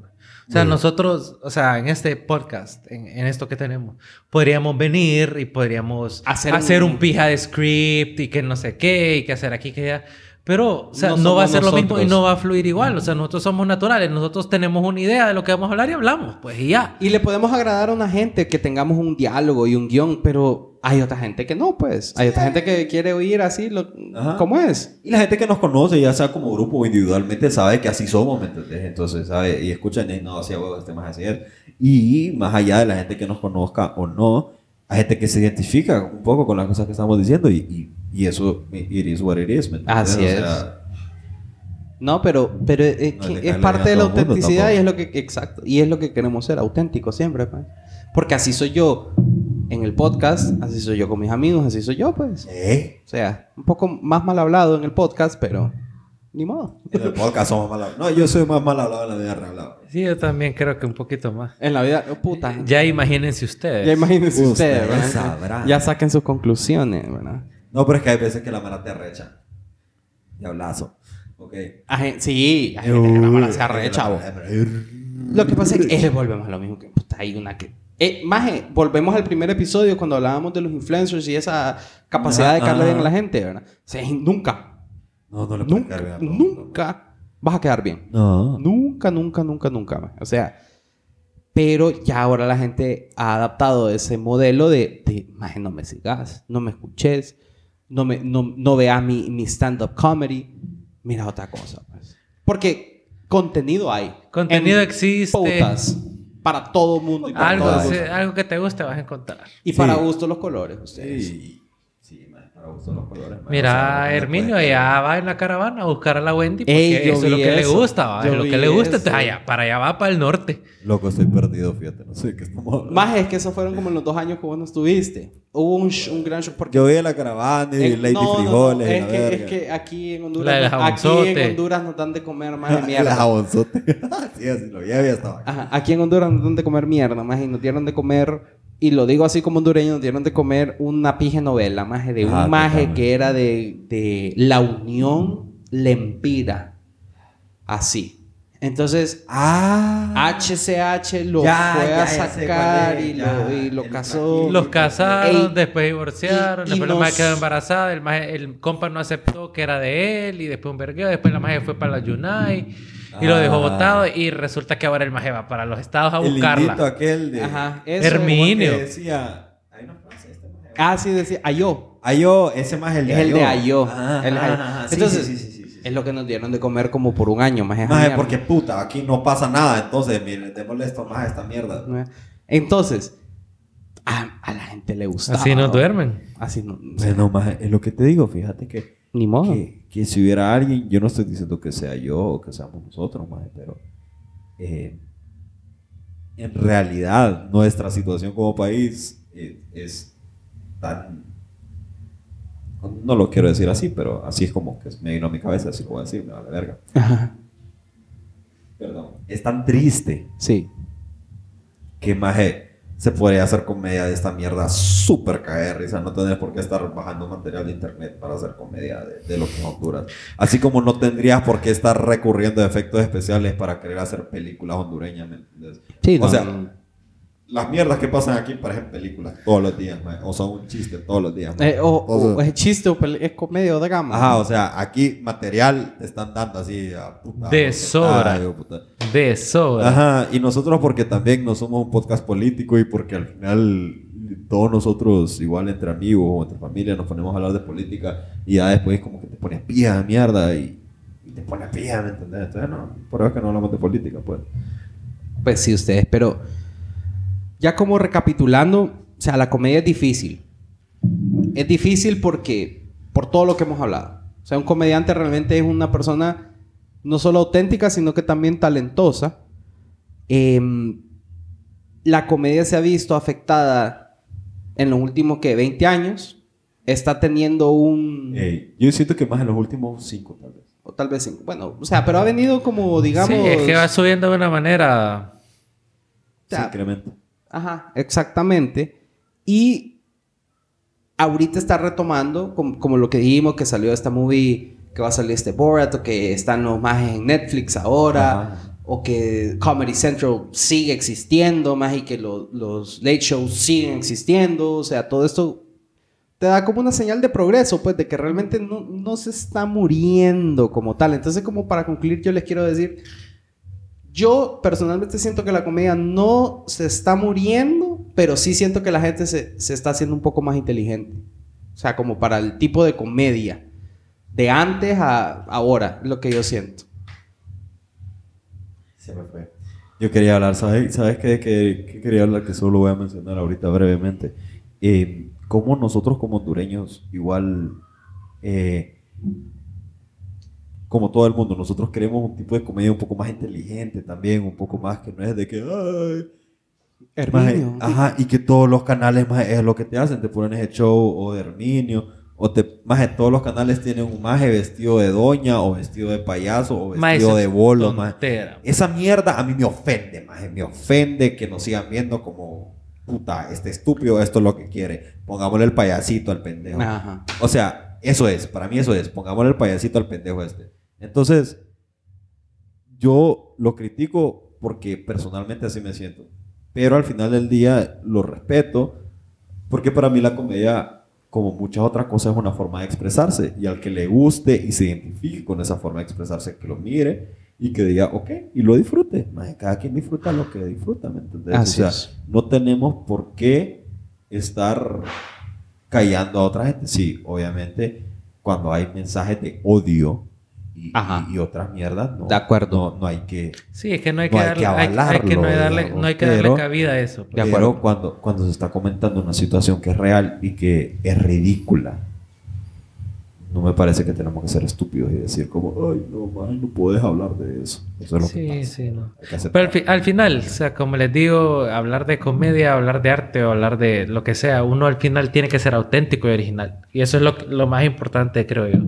O sea, Muy nosotros, o sea, en este podcast, en, en esto que tenemos, podríamos venir y podríamos Hacer hacer, un- un... pija de script y que no sé qué, y que hacer aquí, que allá. Pero, o sea, No no, va a ser lo mismo y nosotros. no va a fluir igual. O sea, nosotros somos naturales, nosotros tenemos una idea de lo que vamos a hablar y hablamos, pues, y ya. Y le podemos agradar a una gente que tengamos un diálogo y un guion, pero hay otra gente que no, pues. Hay otra gente que quiere oír así lo, como es. Y la gente que nos conoce, ya sea como grupo o individualmente, sabe que así somos, ¿me entendés? Entonces, sabe, y escuchan, y no, así huevo, este más así es. Y más allá de la gente que nos conozca o no, hay gente que se identifica un poco con las cosas que estamos diciendo y, y, y eso, it is what it is, ¿me? Así O es. sea, No, pero, pero es, No que le es parte de la mundo autenticidad y es lo que, exacto, y es lo que queremos ser, auténticos siempre, pues. Porque así soy yo en el podcast, así soy yo con mis amigos, así soy yo, pues. ¿Eh? O sea, un poco más mal hablado en el podcast, pero ni modo. En el podcast somos mal hablados. No, yo soy más mal hablado en la vida real. hablado. Sí, yo también creo que un poquito más. En la vida, oh, puta. Ya imagínense ustedes. Ya imagínense Ustedes ustedes, ¿verdad? sabrán. Ya saquen sus conclusiones, ¿verdad? No, pero es que hay veces que la mara te arrecha. Diablazo. Ok. Aje- sí, hay gente que la mala se arrecha. Uh, Lo que pasa es que eh, volvemos a lo mismo que puta, hay una que. Eh, maje, volvemos al primer episodio cuando hablábamos de los influencers y esa capacidad de Ajá, bien a la gente, ¿verdad? O sea, nunca, No, no le puede nunca, caer bien a todo el mundo. nunca vas a quedar bien. No. Nunca, nunca, nunca, nunca. O sea, pero ya ahora la gente ha adaptado ese modelo de, de maje, no me sigas, no me escuches, no, me, no, no veas mi, mi stand-up comedy, mira otra cosa. Pues. Porque contenido hay. Contenido En existe. Pautas para todo mundo y para Algo, sí, algo que te guste vas a encontrar. Y para Sí. gusto los colores, ustedes. Sí. Los colores. Mira, no le Herminio allá va en la caravana a buscar a la Wendy porque Ey, eso es lo que le eso. gusta, ¿va? Es lo que le gusta. Entonces, allá, para allá va para el norte. Loco, estoy perdido, fíjate. No sé qué estamos hablando. Más es que esos fueron como en los dos años que vos no estuviste. Hubo un, un gran show porque Yo vi a la caravana y en- Lady no, no, no, Frijoles. y es, la que, es que aquí en La Honduras aquí en Honduras nos dan de comer más de La mierda. jabonzote. sí, así lo vi, había estaba. Ajá, aquí en Honduras nos dan de comer mierda, más y nos dieron de comer y lo digo así como hondureño, nos dieron de comer una pije novela, más de Ah, un maje que era de, de la Unión Lempira. Así. Entonces, Ah. HCH lo Ya, fue ya, a sacar es, y, ya. lo, y lo casó. Los casaron, Ey, después divorciaron, y- y después la nos- madre quedó embarazada, el, maje- el compa no aceptó que era de él y después un vergueo, después la maje fue para la Yunai y lo dejó Ah. botado y resulta que ahora el maje va para los estados a El buscarla. indito aquel de... Ajá, eso. Herminio. Que decía... Ay, no pasa este maje. Ah, sí, decía Ayo. Ayo, ese más el de Es el de. Ajá, El ajá, ajá. Sí, Entonces, sí, sí, sí, sí, sí. es lo que nos dieron de comer como por un año, más Maje, porque puta, aquí no pasa nada, entonces, miren, te molesto más esta mierda. Entonces, a, a la gente le gusta. Así no duermen. Así no. Bueno, maje, es lo que te digo, fíjate que, Ni modo. que, que si hubiera alguien, yo no estoy diciendo que sea yo o que seamos nosotros, maje, pero eh, en realidad nuestra situación como país eh, es tan... No lo quiero decir así, pero así es como que me vino a mi cabeza, así como decir, me vale verga. Ajá. Perdón. Es tan triste Sí. que maje se podría hacer comedia de esta mierda súper caer risa. No tendrías por qué estar bajando material de internet para hacer comedia de, de lo que Honduras. Así como no tendrías por qué estar recurriendo a efectos especiales para querer hacer películas hondureñas. ¿me entiendes? Sí, o no, sea, no. Las mierdas que pasan aquí parecen películas todos los días, maje, o son un chiste todos los días. Eh, o, O sea, o es chiste o es comedia o drama. Ajá, o sea, aquí material te están dando así a puta. De sobra. ay, puta. De sobra. Ajá, y nosotros porque también no somos un podcast político y porque al final todos nosotros, igual entre amigos o entre familia, nos ponemos a hablar de política y ya después como que te pones pija de mierda y, y te pones pija, ¿me entendés? Entonces, no, por eso es que no hablamos de política, pues. Pues sí, ustedes, pero ya como recapitulando, o sea, la comedia es difícil. Es difícil porque, por todo lo que hemos hablado. O sea, un comediante realmente es una persona no solo auténtica, sino que también talentosa. Em, la comedia se ha visto afectada en los últimos, que 20 años. Está teniendo un... Ey, yo siento que más en los últimos cinco, tal vez. O tal vez cinco. Bueno, o sea, pero ha venido como, digamos... Sí, es que va subiendo de una manera. O sea, Se incrementa. Ajá, exactamente. Y ahorita está retomando, como, como lo que dijimos, que salió esta movie, que va a salir este Borat, o que están los más en Netflix ahora, Ajá. o que Comedy Central sigue existiendo, más y que lo- los late shows siguen existiendo. O sea, todo esto te da como una señal de progreso, pues, de que realmente no, no se está muriendo como tal. Entonces, como para concluir, yo les quiero decir, yo personalmente siento que la comedia no se está muriendo, pero sí siento que la gente se, se está haciendo un poco más inteligente. O sea, como para el tipo de comedia. De antes a ahora, lo que yo siento. Se me fue. Yo quería hablar, ¿sabes, ¿sabes qué, qué- qué quería hablar? Que solo voy a mencionar ahorita brevemente. Eh, cómo nosotros como hondureños igual... eh, como todo el mundo, nosotros queremos un tipo de comedia un poco más inteligente también, un poco más que no es de que, ay, Herminio. ajá, y que todos los canales maje, es lo que te hacen, te ponen ese show o de Herminio, o te, maje, todos los canales tienen un maje vestido de doña, o vestido de payaso, o vestido de bolo, maje. tontera. Esa mierda a mí me ofende, maje, me ofende que nos sigan viendo como, puta, este estúpido, esto es lo que quiere, pongámosle el payasito al pendejo. Ajá. O sea, eso es, para mí eso es, pongámosle el payasito al pendejo este. Entonces, yo lo critico porque personalmente así me siento. Pero al final del día lo respeto porque para mí la comedia, como muchas otras cosas, es una forma de expresarse. Y al que le guste y se identifique con esa forma de expresarse, que lo mire y que diga, ok, y lo disfrute. Cada quien disfruta lo que disfruta, ¿me entendés? Así o sea, es. no tenemos por qué estar callando a otra gente. Sí, obviamente, cuando hay mensajes de odio y, Ajá. y- y otras mierdas, no, De acuerdo. no, no hay que... Sí, es que no hay No que hay darle, que hay, hay que no avalarlo, darle, digamos, no hay que darle pero- cabida a eso. pues. De acuerdo. cuando, cuando se está comentando una situación que es real y que es ridícula, no me parece que tenemos que ser estúpidos y decir como, ay, no, man, no puedes hablar de eso. Eso es lo Sí, que pasa. sí, no. Pero al, fi- al final, o sea, como les digo, hablar de comedia, hablar de arte o hablar de lo que sea, uno al final tiene que ser auténtico y original. Y eso es lo, lo más importante, creo yo.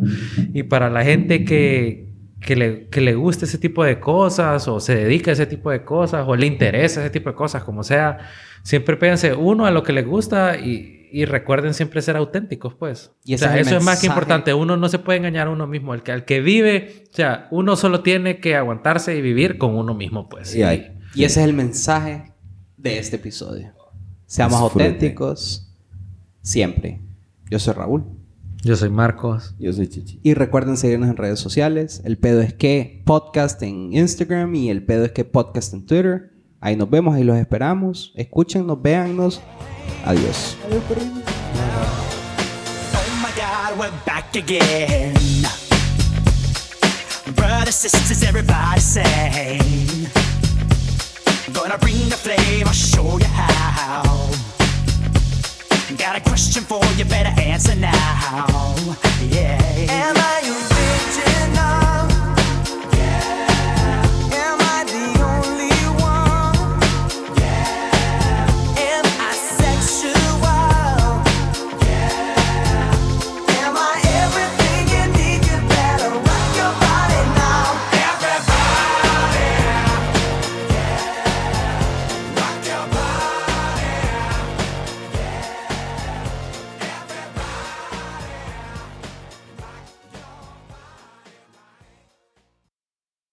Y para la gente que, que, le, que le guste ese tipo de cosas o se dedica a ese tipo de cosas o le interesa ese tipo de cosas, como sea, siempre péguense uno a lo que les gusta y, y recuerden siempre ser auténticos, pues. Y o sea, es eso es más que importante. Uno no se puede engañar a uno mismo. El que, al que vive, o sea, uno solo tiene que aguantarse y vivir con uno mismo, pues. Sí, hay. Y ese es el mensaje de este episodio. Seamos auténticos siempre. Yo soy Raúl. Yo soy Marcos. Yo soy Chichi. Y recuerden seguirnos en redes sociales. El pedo es que podcast en Instagram y el pedo es que podcast en Twitter. Ahí nos vemos, ahí los esperamos. Escúchenos, véannos. Adiós. Oh my God, we're back again. Brothers, sisters, everybody sing. Gonna bring the flame, I'll show you how. Got a question for you, better answer now. Yeah. Am